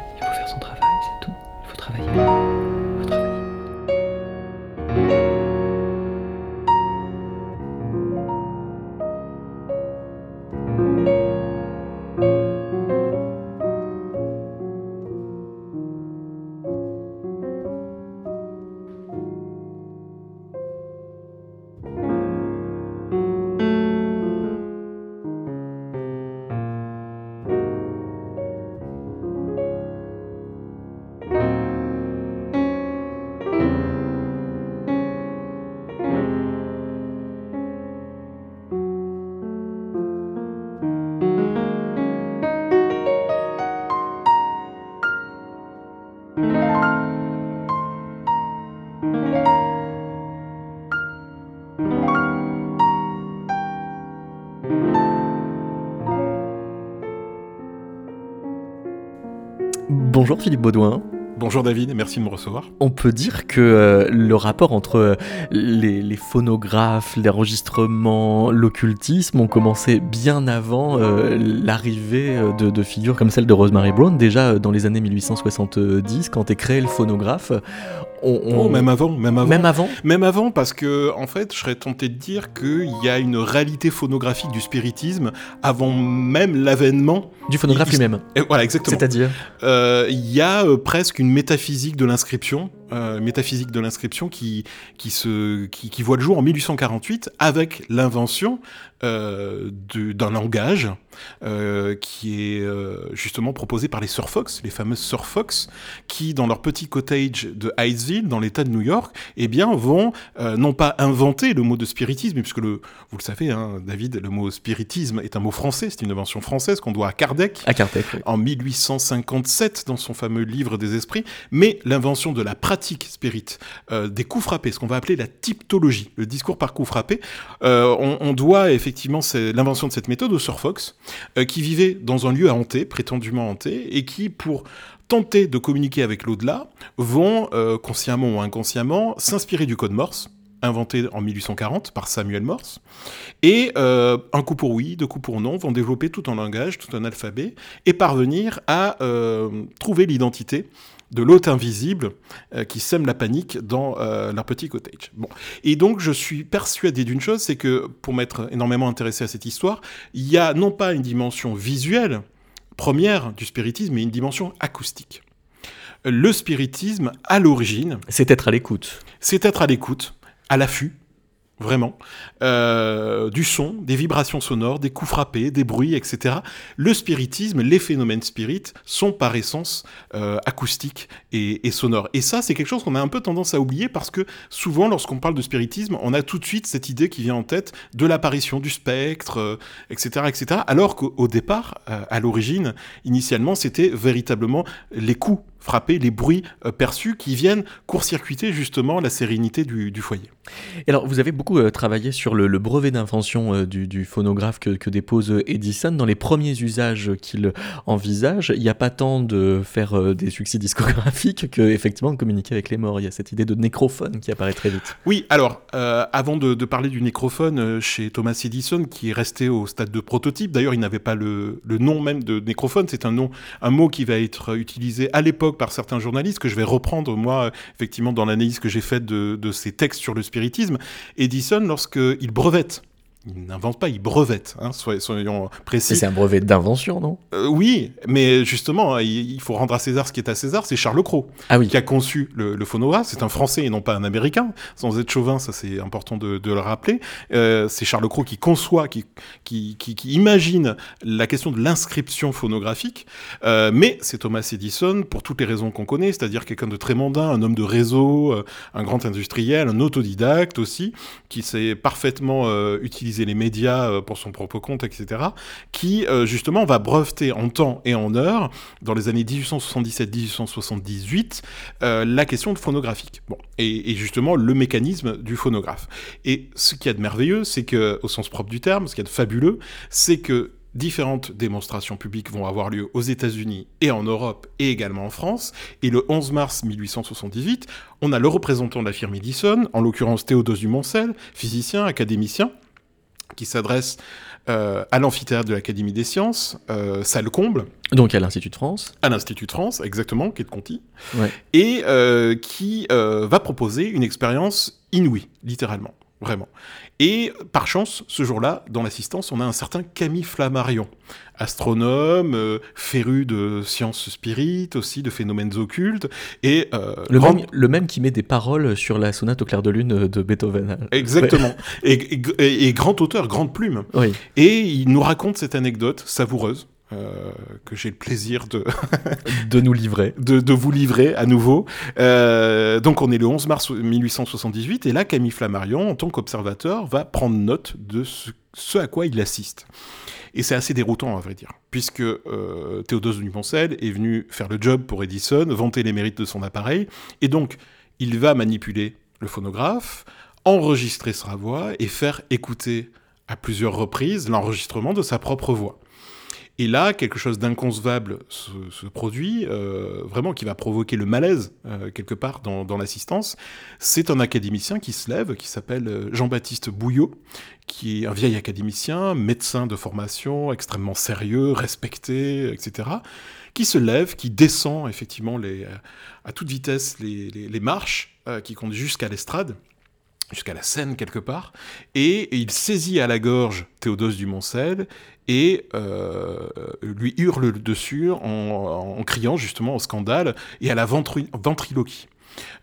Philippe Baudouin. Bonjour David, merci de me recevoir. On peut dire que euh, le rapport entre euh, les, les phonographes, l'enregistrement, l'occultisme ont commencé bien avant euh, l'arrivée euh, de, de figures comme celle de Rosemary Brown. Déjà dans les années 1870, quand est créé le phonographe, on, on- Oh, même avant, même avant. Même avant Même avant, parce que, en fait, je serais tenté de dire qu'il y a une réalité phonographique du spiritisme avant même l'avènement. Du phonographe lui-même. Et voilà, exactement. C'est-à-dire Euh, Il y a euh, presque une métaphysique de l'inscription, euh, métaphysique de l'inscription qui, qui, se, qui, qui voit le jour en 1848 avec l'invention euh, d'un langage euh, qui est euh, justement proposé par les Sir Fox, les fameuses Sir Fox, qui dans leur petit cottage de Hydesville, dans l'État de New York, eh bien vont euh, non pas inventer le mot de spiritisme, puisque le, vous le savez, hein, David, le mot spiritisme est un mot français, c'est une invention française qu'on doit à Kardec À Kardec, oui. en 1857 dans son fameux livre des esprits, mais l'invention de la pratique euh, des coups frappés, ce qu'on va appeler la typtologie, le discours par coups frappés, euh, on, doit effectivement l'invention de cette méthode au Sir Fox, euh, qui vivait dans un lieu hanté, prétendument hanté, et qui, pour tenter de communiquer avec l'au-delà, vont, consciemment ou inconsciemment, s'inspirer du code Morse, inventé en 1840 par Samuel Morse. Et un coup pour oui, deux coups pour non vont développer tout un langage, tout un alphabet, et parvenir à trouver l'identité de l'hôte invisible euh, qui sème la panique dans euh, leur petit cottage. Bon. Et donc je suis persuadé d'une chose, c'est que pour m'être énormément intéressé à cette histoire, il y a non pas une dimension visuelle première du spiritisme, mais une dimension acoustique. Le spiritisme, à l'origine... C'est être à l'écoute. C'est être à l'écoute, à l'affût, vraiment, euh, du son, des vibrations sonores, des coups frappés, des bruits, etc. Le spiritisme, les phénomènes spirites sont par essence euh, acoustiques et, et, sonores. Et ça, c'est quelque chose qu'on a un peu tendance à oublier parce que souvent, lorsqu'on parle de spiritisme, on a tout de suite cette idée qui vient en tête de l'apparition du spectre, euh, etc., etc. Alors qu'au départ, euh, à l'origine, initialement, c'était véritablement les coups frapper les bruits euh, perçus qui viennent court-circuiter justement la sérénité du, du, foyer. Alors, vous avez beaucoup euh, travaillé sur le, brevet d'invention euh, du, phonographe que, dépose Edison. Dans les premiers usages qu'il envisage, il n'y a pas tant de faire des succès discographiques que effectivement de communiquer avec les morts. Il y a cette idée de nécrophone qui apparaît très vite. Oui, alors, euh, avant de, parler du nécrophone chez Thomas Edison, qui est resté au stade de prototype, d'ailleurs, il n'avait pas le, nom même de nécrophone, c'est un un mot qui va être utilisé à l'époque par certains journalistes, que je vais reprendre moi, effectivement, dans l'analyse que j'ai faite de, de, ces textes sur le spiritisme. Edison, lorsqu'il brevette il n'invente pas, il brevette, hein, soyons précis. C'est un brevet d'invention, non? Euh, Oui, mais justement, il, il, faut rendre à César ce qui est à César, c'est Charles Cros ah oui. qui a conçu le, le phonographe, c'est un Français et non pas un Américain, sans être chauvin, ça c'est important de, de, le rappeler. Euh, c'est Charles Cros qui conçoit, qui, qui, qui, qui, imagine la question de l'inscription phonographique, euh, mais c'est Thomas Edison, pour toutes les raisons qu'on connaît, c'est-à-dire quelqu'un de très mondain, un homme de réseau, un grand industriel, un autodidacte aussi, qui s'est parfaitement euh, les médias euh, pour son propre compte, etc., qui euh, justement va breveter en temps et en heure, dans les années 1877-1878, euh, la question de phonographique. Bon, et, et, justement le mécanisme du phonographe. Et ce qu'il y a de merveilleux, c'est que, au sens propre du terme, ce qu'il y a de fabuleux, c'est que différentes démonstrations publiques vont avoir lieu aux États-Unis et en Europe et également en France. Et le 11 mars 1878, on a le représentant de la firme Edison, en l'occurrence Théodose Dumoncel, physicien, académicien, qui s'adresse euh, à l'amphithéâtre de l'Académie des sciences, euh, salle comble. Donc à l'Institut de France. À l'Institut de France, exactement, qui est de Conti. Ouais. Et euh, qui va proposer une expérience inouïe, littéralement, vraiment. Et par chance, ce jour-là, dans l'assistance, on a un certain Camille Flammarion, astronome, euh, féru de sciences spirites, aussi de phénomènes occultes, et euh, le, grand... même, le même qui met des paroles sur la sonate au clair de lune de Beethoven. Exactement. Ouais. Et, et, et, grand auteur, grande plume. Oui. Et il nous raconte cette anecdote savoureuse. Euh, que j'ai le plaisir de de nous livrer, de, de, vous livrer à nouveau. Euh, donc on est le 11 mars 1878 et là Camille Flammarion, en tant qu'observateur, va prendre note de ce, ce, à quoi il assiste. Et c'est assez déroutant à vrai dire, puisque euh, Théodose Duponcel est venu faire le job pour Edison, vanter les mérites de son appareil, et donc il va manipuler le phonographe, enregistrer sa voix et faire écouter à plusieurs reprises l'enregistrement de sa propre voix. Et là, quelque chose d'inconcevable se, produit, euh, vraiment qui va provoquer le malaise euh, quelque part dans, l'assistance. C'est un académicien qui se lève, qui s'appelle euh, Jean-Baptiste Bouillot, qui est un vieil académicien, médecin de formation, extrêmement sérieux, respecté, etc., qui se lève, qui descend effectivement à toute vitesse les, marches qui conduisent jusqu'à l'estrade jusqu'à la scène quelque part, et, et, il saisit à la gorge Théodose du Moncel et euh, lui hurle dessus en, criant justement au scandale et à la ventri ventriloquie.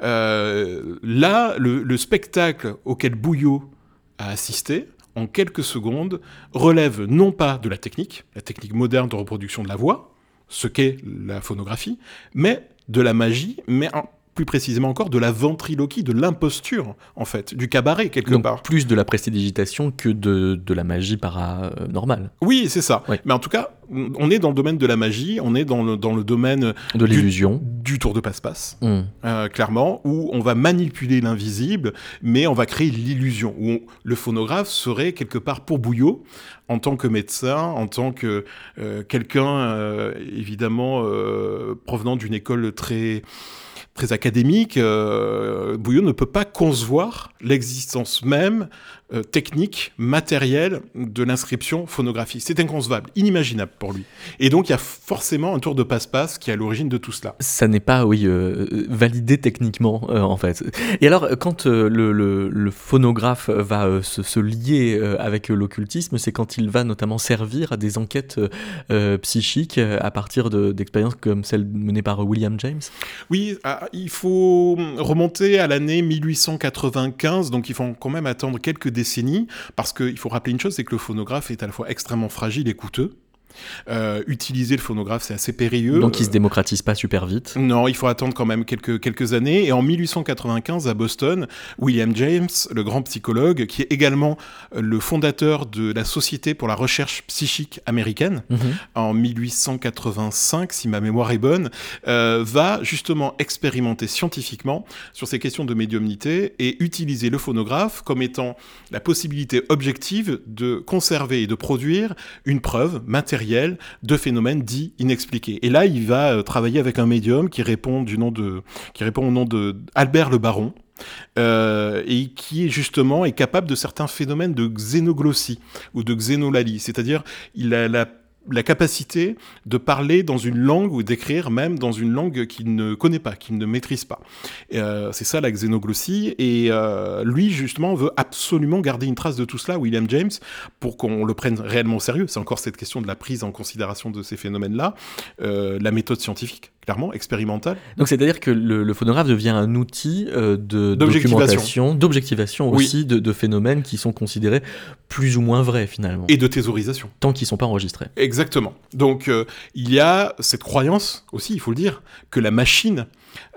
Euh, là, le, le, spectacle auquel Bouillot a assisté, en quelques secondes, relève non pas de la technique, la technique moderne de reproduction de la voix, ce qu'est la phonographie, mais de la magie, mais plus précisément encore de la ventriloquie, de l'imposture, en fait, du cabaret, quelque Donc, part. Plus de la prestidigitation que de, de la magie paranormale. Oui, c'est ça. Oui. Mais en tout cas, on est dans le domaine de la magie, on est dans le, dans le domaine de l'illusion, du, du, tour de passe-passe, mmh. euh, clairement, où on va manipuler l'invisible, mais on va créer l'illusion, où on, le phonographe serait quelque part pour Bouillot, en tant que médecin, en tant que euh, quelqu'un, euh, évidemment, provenant d'une école très très académique, Bouillon ne peut pas concevoir l'existence même euh, technique, matérielle de l'inscription phonographique. C'est inconcevable, inimaginable pour lui. Et donc il y a forcément un tour de passe-passe qui est à l'origine de tout cela. Ça n'est pas, oui, euh, validé techniquement, euh, en fait. Et alors, quand le, le, phonographe va se, se, lier avec l'occultisme, c'est quand il va notamment servir à des enquêtes psychiques à partir d'expériences comme celle menée par William James? Oui, ah, il faut remonter à l'année 1895, donc il faut quand même attendre quelques décennies, parce qu'il faut rappeler une chose, c'est que le phonographe est à la fois extrêmement fragile et coûteux. Euh, utiliser le phonographe, c'est assez périlleux. Donc il se démocratise pas super vite. Non, il faut attendre quand même quelques, quelques années. Et en 1895, à Boston, William James, le grand psychologue, qui est également euh, le fondateur de la Société pour la recherche psychique américaine, mhm. en 1885, si ma mémoire est bonne, euh, va justement expérimenter scientifiquement sur ces questions de médiumnité et utiliser le phonographe comme étant la possibilité objective de conserver et de produire une preuve matérielle de phénomènes dits inexpliqués. Et là, il va euh, travailler avec un médium qui répond du nom de, qui répond au nom de Albert le Baron. Euh, et qui justement est capable de certains phénomènes de xénoglossie ou de xénolalie, c'est-à-dire il a la la capacité de parler dans une langue ou d'écrire même dans une langue qu'il ne connaît pas, qu'il ne maîtrise pas. Euh, c'est ça la xénoglossie. Et euh, lui, justement, veut absolument garder une trace de tout cela, William James, pour qu'on le prenne réellement au sérieux. C'est encore cette question de la prise en considération de ces phénomènes-là, euh, la méthode scientifique clairement expérimental. Donc c'est-à-dire que le, phonographe devient un outil euh, de documentation, d'objectivation aussi de, phénomènes qui sont considérés plus ou moins vrais finalement. Et de thésaurisation. Tant qu'ils ne sont pas enregistrés. Exactement. Donc euh, il y a cette croyance aussi, il faut le dire, que la machine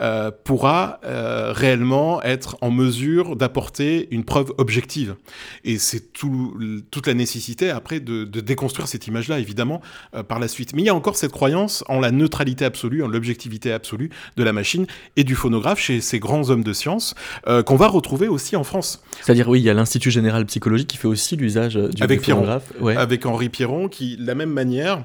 euh, pourra euh, réellement être en mesure d'apporter une preuve objective. Et c'est tout, toute la nécessité après de, déconstruire cette image-là, évidemment, euh, par la suite. Mais il y a encore cette croyance en la neutralité absolue, en l'objectivité absolue de la machine et du phonographe chez ces grands hommes de science qu'on va retrouver aussi en France. C'est-à-dire, oui, il y a l'Institut général psychologique qui fait aussi l'usage du, Avec phonographe. Avec Henri Pierron, qui, de la même manière,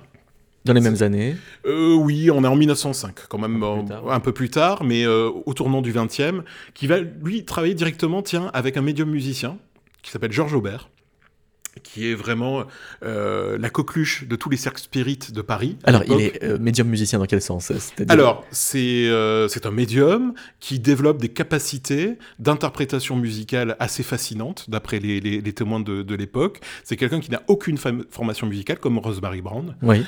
dans les mêmes années euh, Oui, on est en 1905, quand même, un peu plus tard, mais euh, au tournant du 20e, qui va, lui, travailler directement, tiens, avec un médium musicien, qui s'appelle Georges Aubert, qui est vraiment euh, la coqueluche de tous les cercles spirites de Paris. Alors, il est euh, médium musicien dans quel sens Alors, c'est euh, c'est un médium qui développe des capacités d'interprétation musicale assez fascinantes, d'après les, les, les, témoins de, de l'époque. C'est quelqu'un qui n'a aucune formation musicale, comme Rosemary Brown, oui.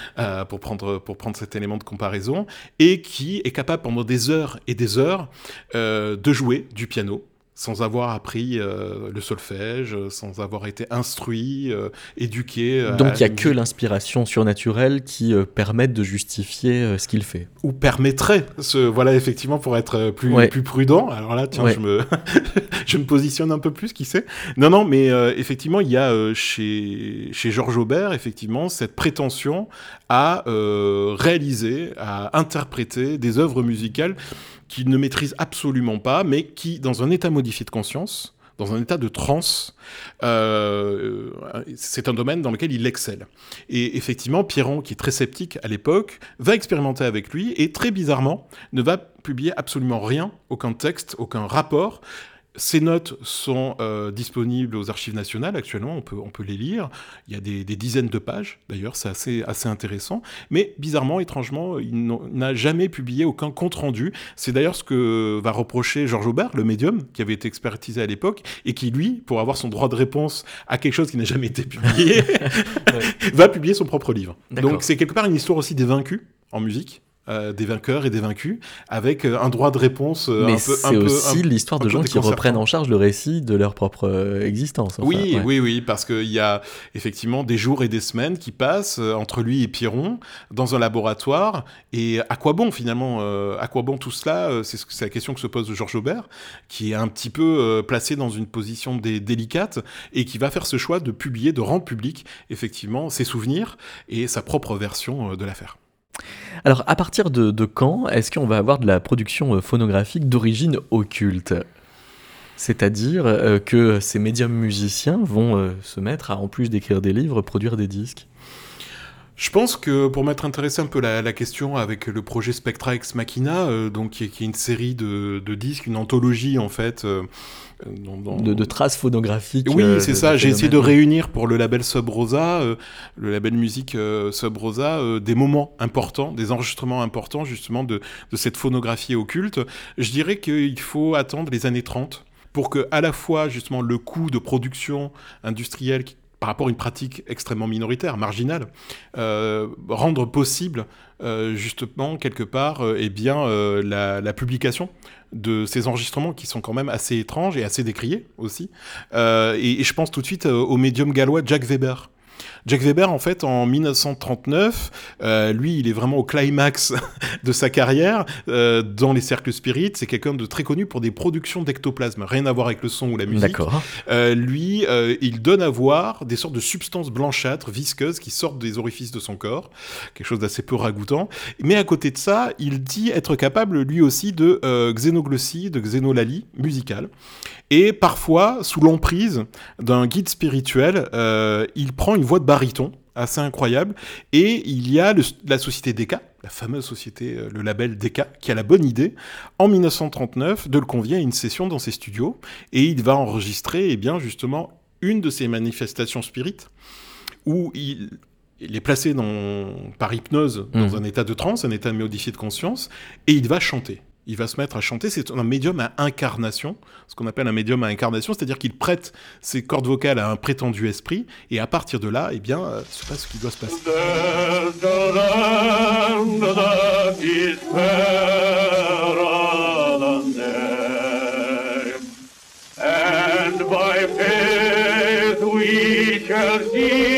pour, prendre, pour prendre cet élément de comparaison, et qui est capable pendant des heures et des heures de jouer du piano sans avoir appris euh, le solfège, sans avoir été instruit, euh, éduqué. Euh, Donc il n'y a que l'inspiration surnaturelle qui permet de justifier ce qu'il fait. Ou permettrait, ce, voilà effectivement pour être plus, plus prudent. Alors là, tiens, je, me je me positionne un peu plus, qui sait. Non, non, mais effectivement, il y a chez, chez Georges Aubert, effectivement, cette prétention à réaliser, à interpréter des œuvres musicales qu'il ne maîtrise absolument pas, mais qui, dans un état modifié de conscience, dans un état de transe, euh, c'est un domaine dans lequel il excelle. Et effectivement, Pierron, qui est très sceptique à l'époque, va expérimenter avec lui et très bizarrement ne va publier absolument rien, aucun texte, aucun rapport ces notes sont euh, disponibles aux archives nationales actuellement, on peut, on peut les lire. Il y a des, dizaines de pages, d'ailleurs, c'est assez, assez intéressant. Mais bizarrement, étrangement, il n'a jamais publié aucun compte-rendu. C'est d'ailleurs ce que va reprocher Georges Aubert, le médium, qui avait été expertisé à l'époque, et qui, lui, pour avoir son droit de réponse à quelque chose qui n'a jamais été publié, va publier son propre livre. Donc c'est quelque part une histoire aussi des vaincus en musique. Euh, des vainqueurs et des vaincus, avec euh, un droit de réponse euh, Mais un peu. C'est aussi l'histoire de gens qui reprennent en charge le récit de leur propre existence. oui, oui, oui, parce qu'il y a effectivement des jours et des semaines qui passent entre lui et Piron dans un laboratoire. Et à quoi bon finalement À quoi bon tout cela C'est la question que se pose Georges Aubert, qui est un petit peu placé dans une position délicate et qui va faire ce choix de publier, de rendre public effectivement ses souvenirs et sa propre version de l'affaire. Alors, à partir de, quand est-ce qu'on va avoir de la production euh, phonographique d'origine occulte? C'est-à-dire euh, que ces médiums musiciens vont euh, se mettre à, en plus d'écrire des livres, produire des disques? Je pense que pour m'être intéressé un peu la, la question avec le projet Spectra Ex Machina, euh, donc qui est, qui est une série de, de disques, une anthologie en fait. euh, dans- dans- De, de traces phonographiques. Oui, euh, c'est ça. J'ai essayé de réunir pour le label Sub Rosa, euh, le label musique euh, Sub Rosa, euh, des moments importants, des enregistrements importants justement de, de cette phonographie occulte. Je dirais qu'il faut attendre les années 30 pour que à la fois justement le coût de production industrielle qui- par rapport à une pratique extrêmement minoritaire, marginale, euh, rendre possible euh, justement quelque part euh, eh bien, la, publication de ces enregistrements qui sont quand même assez étranges et assez décriés aussi. Et, et je pense tout de suite au médium gallois Jack Weber. Jack Weber, en fait, en 1939, euh, lui, il est vraiment au climax de sa carrière euh, dans les cercles spirites. C'est quelqu'un de très connu pour des productions d'ectoplasme, rien à voir avec le son ou la musique. D'accord. Euh, lui, il donne à voir des sortes de substances blanchâtres, visqueuses, qui sortent des orifices de son corps, quelque chose d'assez peu ragoûtant. Mais à côté de ça, il dit être capable, lui aussi, de xénoglossie, de xénolalie musicale. Et parfois, sous l'emprise d'un guide spirituel, il prend une voix de baryton assez incroyable. Et il y a le- la société Decca, la fameuse société, euh, le label Decca, qui a la bonne idée, en 1939, de le convier à une session dans ses studios. Et il va enregistrer, eh bien, justement, une de ces manifestations spirites, où il, il est placé dans, par hypnose dans Mhm. un état de transe, un état modifié de conscience, et il va chanter. Il va se mettre à chanter. C'est un médium à incarnation, ce qu'on appelle un médium à incarnation, c'est-à-dire qu'il prête ses cordes vocales à un prétendu esprit, et à partir de là, eh bien, euh, se passe ce qui doit se passer. And by faith we shall see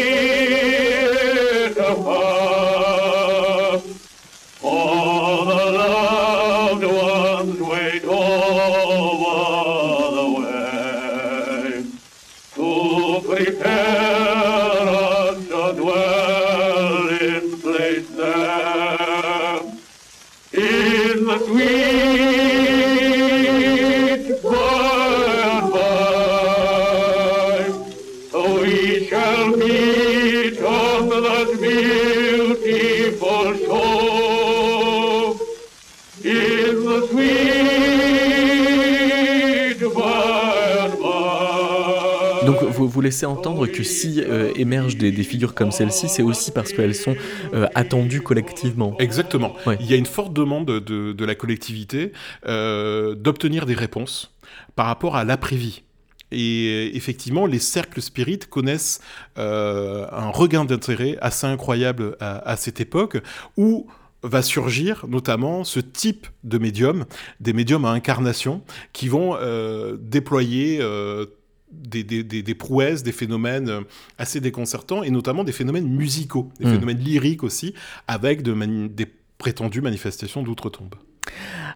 vous, laissez entendre que si euh, émergent des, des figures comme celle-ci, c'est aussi parce qu'elles sont euh, attendues collectivement. Exactement. Ouais. Il y a une forte demande de, de la collectivité euh, d'obtenir des réponses par rapport à l'après-vie. Et effectivement, les cercles spirites connaissent un regain d'intérêt assez incroyable à, à cette époque où va surgir notamment ce type de médium, des médiums à incarnation, qui vont euh, déployer euh, des, des- des- des prouesses, des phénomènes euh, assez déconcertants, et notamment des phénomènes musicaux, des Mm. phénomènes lyriques aussi, avec de mani- des prétendues manifestations d'outre-tombe.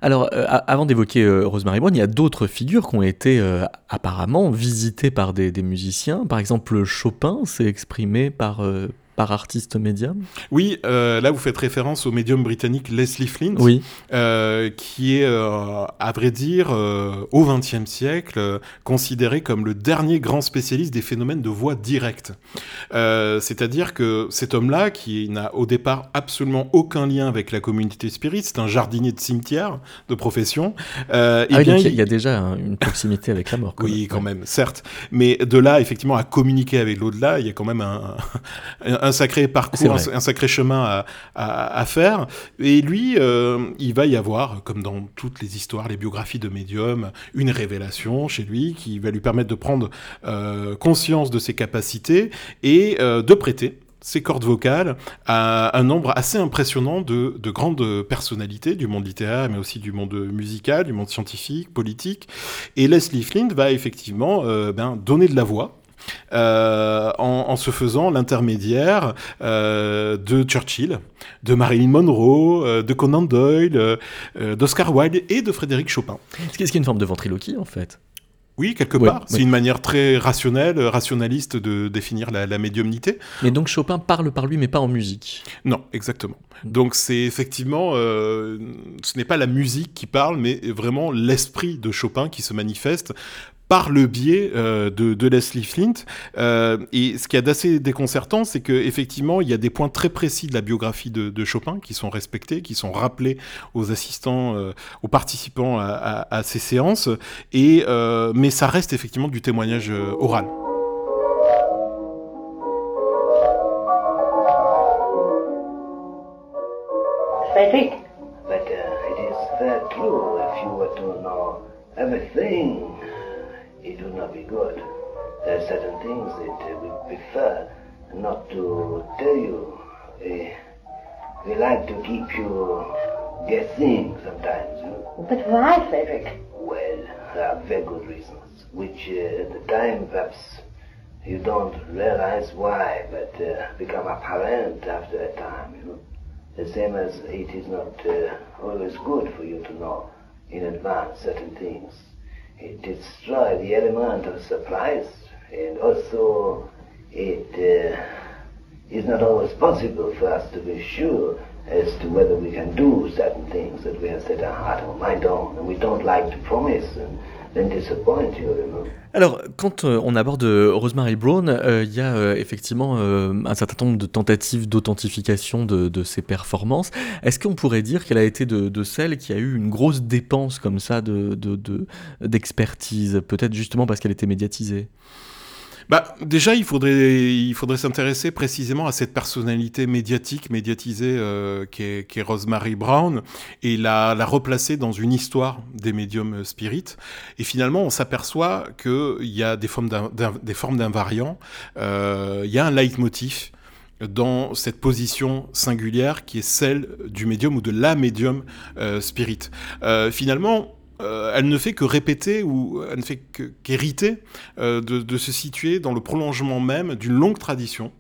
Alors, euh, avant d'évoquer euh, Rosemary Brown, il y a d'autres figures qui ont été euh, apparemment visitées par des, des musiciens. Par exemple, Chopin s'est exprimé par, par artiste médium. Oui, euh, là vous faites référence au médium britannique Leslie Flint, Oui. euh, qui est, euh, à vrai dire, au XXe siècle, considéré comme le dernier grand spécialiste des phénomènes de voix directe. C'est-à-dire que cet homme-là, qui n'a au départ absolument aucun lien avec la communauté spirit, c'est un jardinier de cimetière de profession. Eh Ah oui, bien, donc il y a- déjà hein, une proximité avec la mort. quand oui, même. quand même, certes. Mais de là, effectivement, à communiquer avec l'au-delà, il y a quand même un, un, un sacré parcours, un, un sacré chemin à, à, à faire. Et lui, euh, il va y avoir, comme dans toutes les histoires, les biographies de médiums, une révélation chez lui qui va lui permettre de prendre euh, conscience de ses capacités et euh, de prêter ses cordes vocales à un nombre assez impressionnant de, de grandes personnalités du monde littéraire, mais aussi du monde musical, du monde scientifique, politique. Et Leslie Flint va effectivement euh, ben, donner de la voix. Euh, en, en se faisant l'intermédiaire euh, de Churchill, de Marilyn Monroe, euh, de Conan Doyle, d'Oscar Wilde et de Frédéric Chopin. Ce qui est une forme de ventriloquie, en fait. Oui, quelque part. ouais. C'est une manière très rationnelle, rationaliste de définir la, la médiumnité. Mais donc Chopin parle par lui, mais pas en musique. Non, exactement. Donc c'est effectivement, euh, ce n'est pas la musique qui parle, mais vraiment l'esprit de Chopin qui se manifeste par le biais euh, de, de, Leslie Flint. Euh, et ce qui est d'assez déconcertant, c'est qu'effectivement, il y a des points très précis de la biographie de, de Chopin qui sont respectés, qui sont rappelés aux assistants, euh, aux participants à, à, à, ces séances. Et, euh, mais ça reste effectivement du témoignage oral. I think that uh, it is very true if you were to know everything, it would not be good. There are certain things that uh, we prefer not to tell you. We like to keep you guessing sometimes. You know? But why, Frederick? Well, there are very good reasons, which uh, at the time perhaps you don't realize why, but uh, become apparent after a time. You know? The same as it is not uh, always good for you to know in advance certain things. It destroys the element of surprise, and also it uh, is not always possible for us to be sure as to whether we can do certain things that we have set our heart or mind on, and we don't like to promise and Alors, quand euh, on aborde Rosemary Brown, il euh, y a euh, effectivement un certain nombre de tentatives d'authentification de, ses performances. Est-ce qu'on pourrait dire qu'elle a été de, celle qui a eu une grosse dépense comme ça d'expertise, de, peut-être justement parce qu'elle était médiatisée? Bah, déjà, il faudrait, il faudrait s'intéresser précisément à cette personnalité médiatique, médiatisée, euh, qui, est, qui est Rosemary Brown, et la, la replacer dans une histoire des médiums spirites. Et finalement, on s'aperçoit qu'il y a des formes d'invariants, euh, il y a un leitmotiv dans cette position singulière qui est celle du médium ou de la médium euh, spirit. Euh, finalement, euh, elle ne fait que répéter ou elle ne fait qu'hériter euh, de, se situer dans le prolongement même d'une longue tradition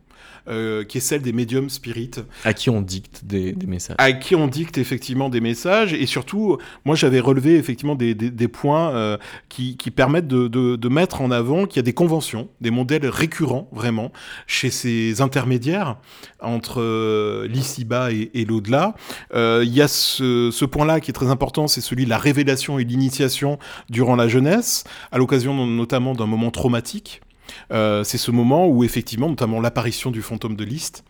euh, qui est celle des médiums spirites. À qui on dicte des, des, messages. À qui on dicte effectivement des messages. Et surtout, moi j'avais relevé effectivement des, des, des points euh, qui, qui, permettent de, de, de, mettre en avant qu'il y a des conventions, des modèles récurrents vraiment chez ces intermédiaires entre euh, l'ici-bas et, et l'au-delà. Euh, il y a ce, ce point-là qui est très important, c'est celui de la révélation et l'initiation durant la jeunesse, à l'occasion notamment d'un moment traumatique. Euh, c'est ce moment où effectivement, notamment l'apparition du fantôme de Liszt,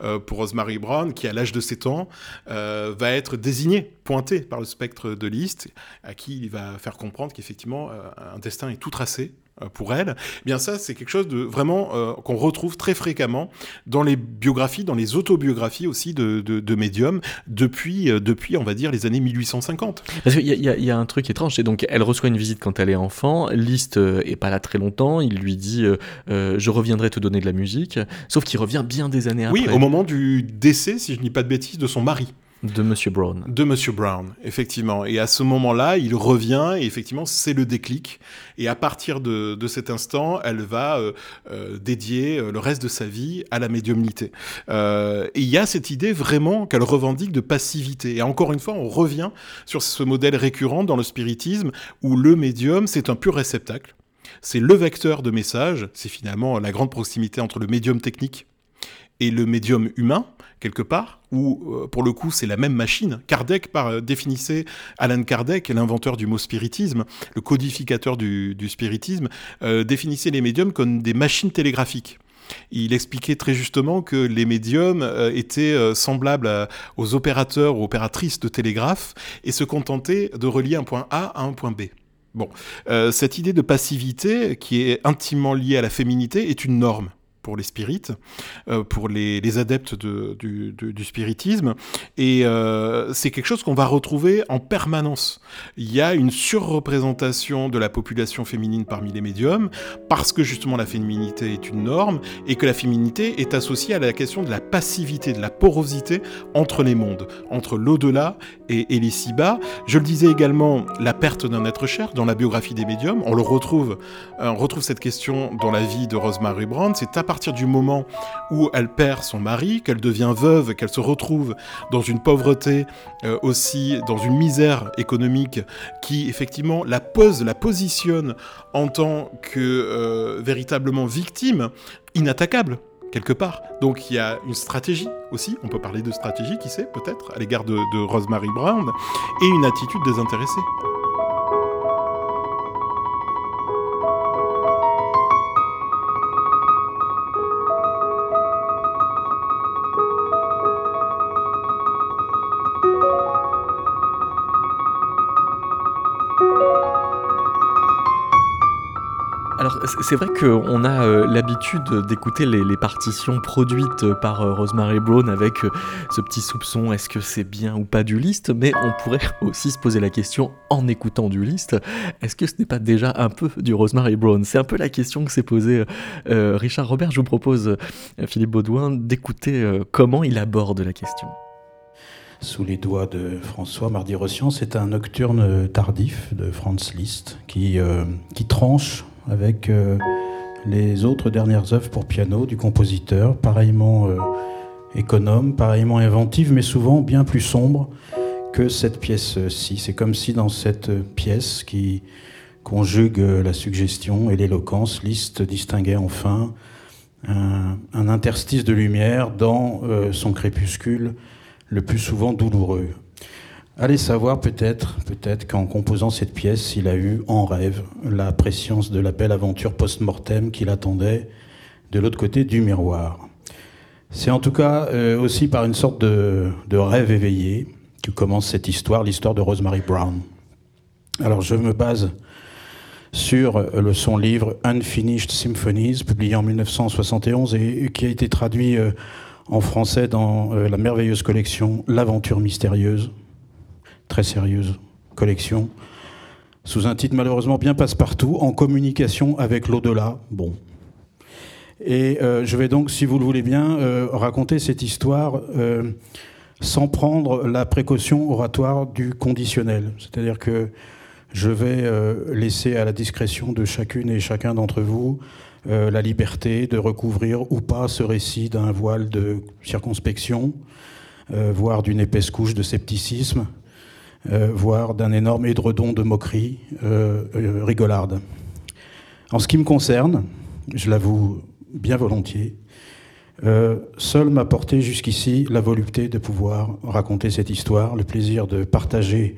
euh, pour Rosemary Brown, qui à l'âge de 7 ans euh, va être désigné, pointé par le spectre de Liszt, à qui il va faire comprendre qu'effectivement un destin est tout tracé pour elle, eh bien ça c'est quelque chose de vraiment euh, qu'on retrouve très fréquemment dans les biographies, dans les autobiographies aussi de, de, de médiums depuis, euh, depuis on va dire les années 1850. Parce qu'il y, y, y, a un truc étrange, c'est donc elle reçoit une visite quand elle est enfant, Liszt euh, est pas là très longtemps, il lui dit je reviendrai te donner de la musique, sauf qu'il revient bien des années oui, après. Oui, au moment du décès, si je ne dis pas de bêtises, de son mari. De Monsieur Brown. De Monsieur Brown, effectivement. Et à ce moment-là, il revient, et effectivement, c'est le déclic. Et à partir de, de cet instant, elle va euh, euh, dédier le reste de sa vie à la médiumnité. Euh, et il y a cette idée vraiment qu'elle revendique de passivité. Et encore une fois, on revient sur ce modèle récurrent dans le spiritisme, où le médium, c'est un pur réceptacle. C'est le vecteur de message. C'est finalement la grande proximité entre le médium technique et le médium humain, quelque part, où euh, pour le coup c'est la même machine. Kardec par, euh, définissait, Alan Kardec, l'inventeur du mot spiritisme, le codificateur du, du spiritisme, euh, définissait les médiums comme des machines télégraphiques. Il expliquait très justement que les médiums euh, étaient semblables aux opérateurs ou opératrices de télégraphe et se contentaient de relier un point A à un point B. Bon, euh, cette idée de passivité qui est intimement liée à la féminité est une norme pour les spirites, euh, pour les, adeptes de, du, spiritisme. Et euh, c'est quelque chose qu'on va retrouver en permanence. Il y a une surreprésentation de la population féminine parmi les médiums, parce que justement la féminité est une norme, et que la féminité est associée à la question de la passivité, de la porosité entre les mondes, entre l'au-delà et, les ci-bas. Je le disais également, la perte d'un être cher, dans la biographie des médiums, on le retrouve, euh, on retrouve cette question dans la vie de Rosemary Brown, c'est à partir du moment où elle perd son mari, qu'elle devient veuve, qu'elle se retrouve dans une pauvreté euh, aussi, dans une misère économique qui effectivement la pose, la positionne en tant que euh, véritablement victime inattaquable quelque part. Donc il y a une stratégie aussi, on peut parler de stratégie, qui sait, peut-être, à l'égard de, de Rosemary Brown, et une attitude désintéressée. C'est vrai qu'on a euh, l'habitude d'écouter les, partitions produites par euh, Rosemary Brown avec euh, ce petit soupçon est-ce que c'est bien ou pas du list mais on pourrait aussi se poser la question en écoutant du list est-ce que ce n'est pas déjà un peu du Rosemary Brown? C'est un peu la question que s'est posée Richard Robert. Je vous propose, Philippe Baudouin, d'écouter comment il aborde la question sous les doigts de François Mardi-Rossian. C'est un nocturne tardif de Franz Liszt euh, qui tranche avec euh, les autres dernières œuvres pour piano du compositeur, pareillement euh, économe, pareillement inventive, mais souvent bien plus sombre que cette pièce-ci. C'est comme si dans cette pièce qui conjugue la suggestion et l'éloquence, Liszt distinguait enfin un, interstice de lumière dans son crépuscule le plus souvent douloureux. Allez savoir peut-être, peut-être qu'en composant cette pièce, il a eu en rêve la préscience de la belle aventure post-mortem qu'il attendait de l'autre côté du miroir. C'est en tout cas euh, aussi par une sorte de, de, rêve éveillé que commence cette histoire, l'histoire de Rosemary Brown. Alors je me base sur le, son livre Unfinished Symphonies, publié en 1971 et, qui a été traduit euh, en français dans euh, la merveilleuse collection L'aventure mystérieuse, très sérieuse collection, sous un titre malheureusement bien passe-partout, en communication avec l'au-delà. Bon. Et euh, je vais donc, si vous le voulez bien, euh, raconter cette histoire euh, sans prendre la précaution oratoire du conditionnel. C'est-à-dire que je vais laisser à la discrétion de chacune et chacun d'entre vous la liberté de recouvrir ou pas ce récit d'un voile de circonspection, voire d'une épaisse couche de scepticisme, voire d'un énorme édredon de moquerie euh, euh, rigolarde. En ce qui me concerne, je l'avoue bien volontiers, seul m'a porté jusqu'ici la volupté de pouvoir raconter cette histoire, le plaisir de partager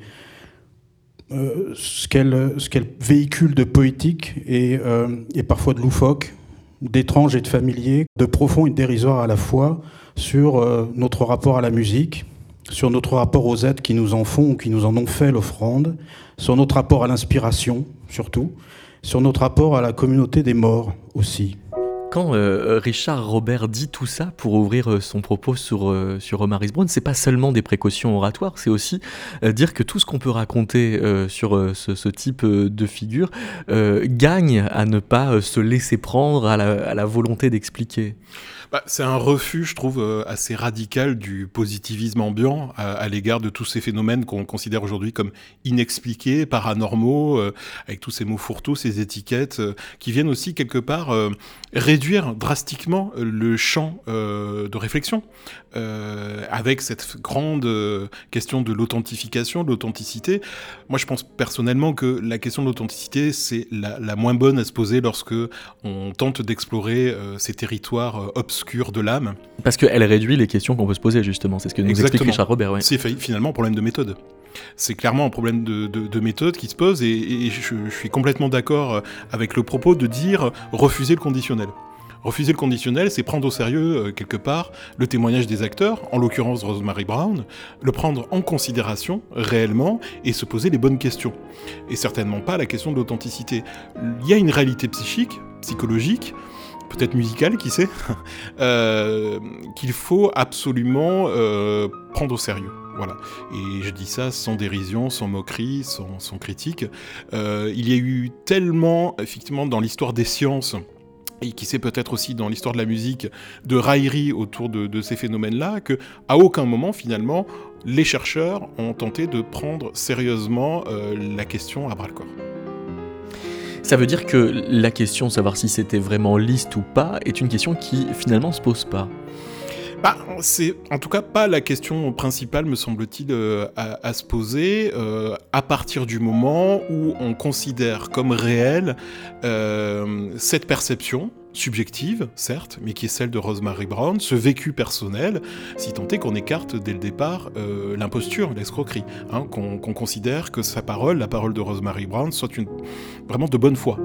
euh, ce qu'elle qu véhicule de poétique et, euh, et parfois de loufoque, d'étrange et de familier, de profond et de dérisoire à la fois sur euh, notre rapport à la musique, sur notre rapport aux êtres qui nous en font ou qui nous en ont fait l'offrande, sur notre rapport à l'inspiration surtout, sur notre rapport à la communauté des morts aussi. Quand euh, Richard Robert dit tout ça pour ouvrir euh, son propos sur, euh, sur Romaris Brown, c'est pas seulement des précautions oratoires, c'est aussi euh, dire que tout ce qu'on peut raconter euh, sur euh, ce, type de figure gagne à ne pas se laisser prendre à la volonté d'expliquer. Bah, c'est un refus, je trouve, euh, assez radical du positivisme ambiant à, l'égard de tous ces phénomènes qu'on considère aujourd'hui comme inexpliqués, paranormaux, euh, avec tous ces mots fourre-tout, ces étiquettes, euh, qui viennent aussi quelque part réduire drastiquement le champ de réflexion, avec cette grande question de l'authentification, de l'authenticité. Moi, je pense personnellement que la question de l'authenticité, c'est la, la, moins bonne à se poser lorsque on tente d'explorer ces territoires obscurs obscure de l'âme. Parce qu'elle réduit les questions qu'on peut se poser, justement. C'est ce que nous Exactement. explique Richard Robert. Ouais. C'est finalement un problème de méthode. C'est clairement un problème de, de, de, méthode qui se pose, et, et je, je, suis complètement d'accord avec le propos de dire refuser le conditionnel. Refuser le conditionnel, c'est prendre au sérieux, euh, quelque part, le témoignage des acteurs, en l'occurrence Rosemary Brown, le prendre en considération réellement et se poser les bonnes questions. Et certainement pas la question de l'authenticité. Il y a une réalité psychique, psychologique, peut-être musicale, qui sait, euh, qu'il faut absolument euh, prendre au sérieux. Voilà. Et je dis ça sans dérision, sans moquerie, sans, critique. Euh, il y a eu tellement, effectivement, dans l'histoire des sciences, et qui sait peut-être aussi dans l'histoire de la musique, de raillerie autour de, ces phénomènes-là, que à aucun moment, finalement, les chercheurs ont tenté de prendre sérieusement la question à bras-le-corps. Ça veut dire que la question de savoir si c'était vraiment liste ou pas est une question qui finalement se pose pas. Bah, c'est en tout cas pas la question principale, me semble-t-il, euh, à, se poser euh, à partir du moment où on considère comme réelle euh, cette perception subjective, certes, mais qui est celle de Rosemary Brown, ce vécu personnel, si tant est qu'on écarte dès le départ euh, l'imposture, l'escroquerie, hein, qu'on qu considère que sa parole, la parole de Rosemary Brown, soit une, vraiment de bonne foi,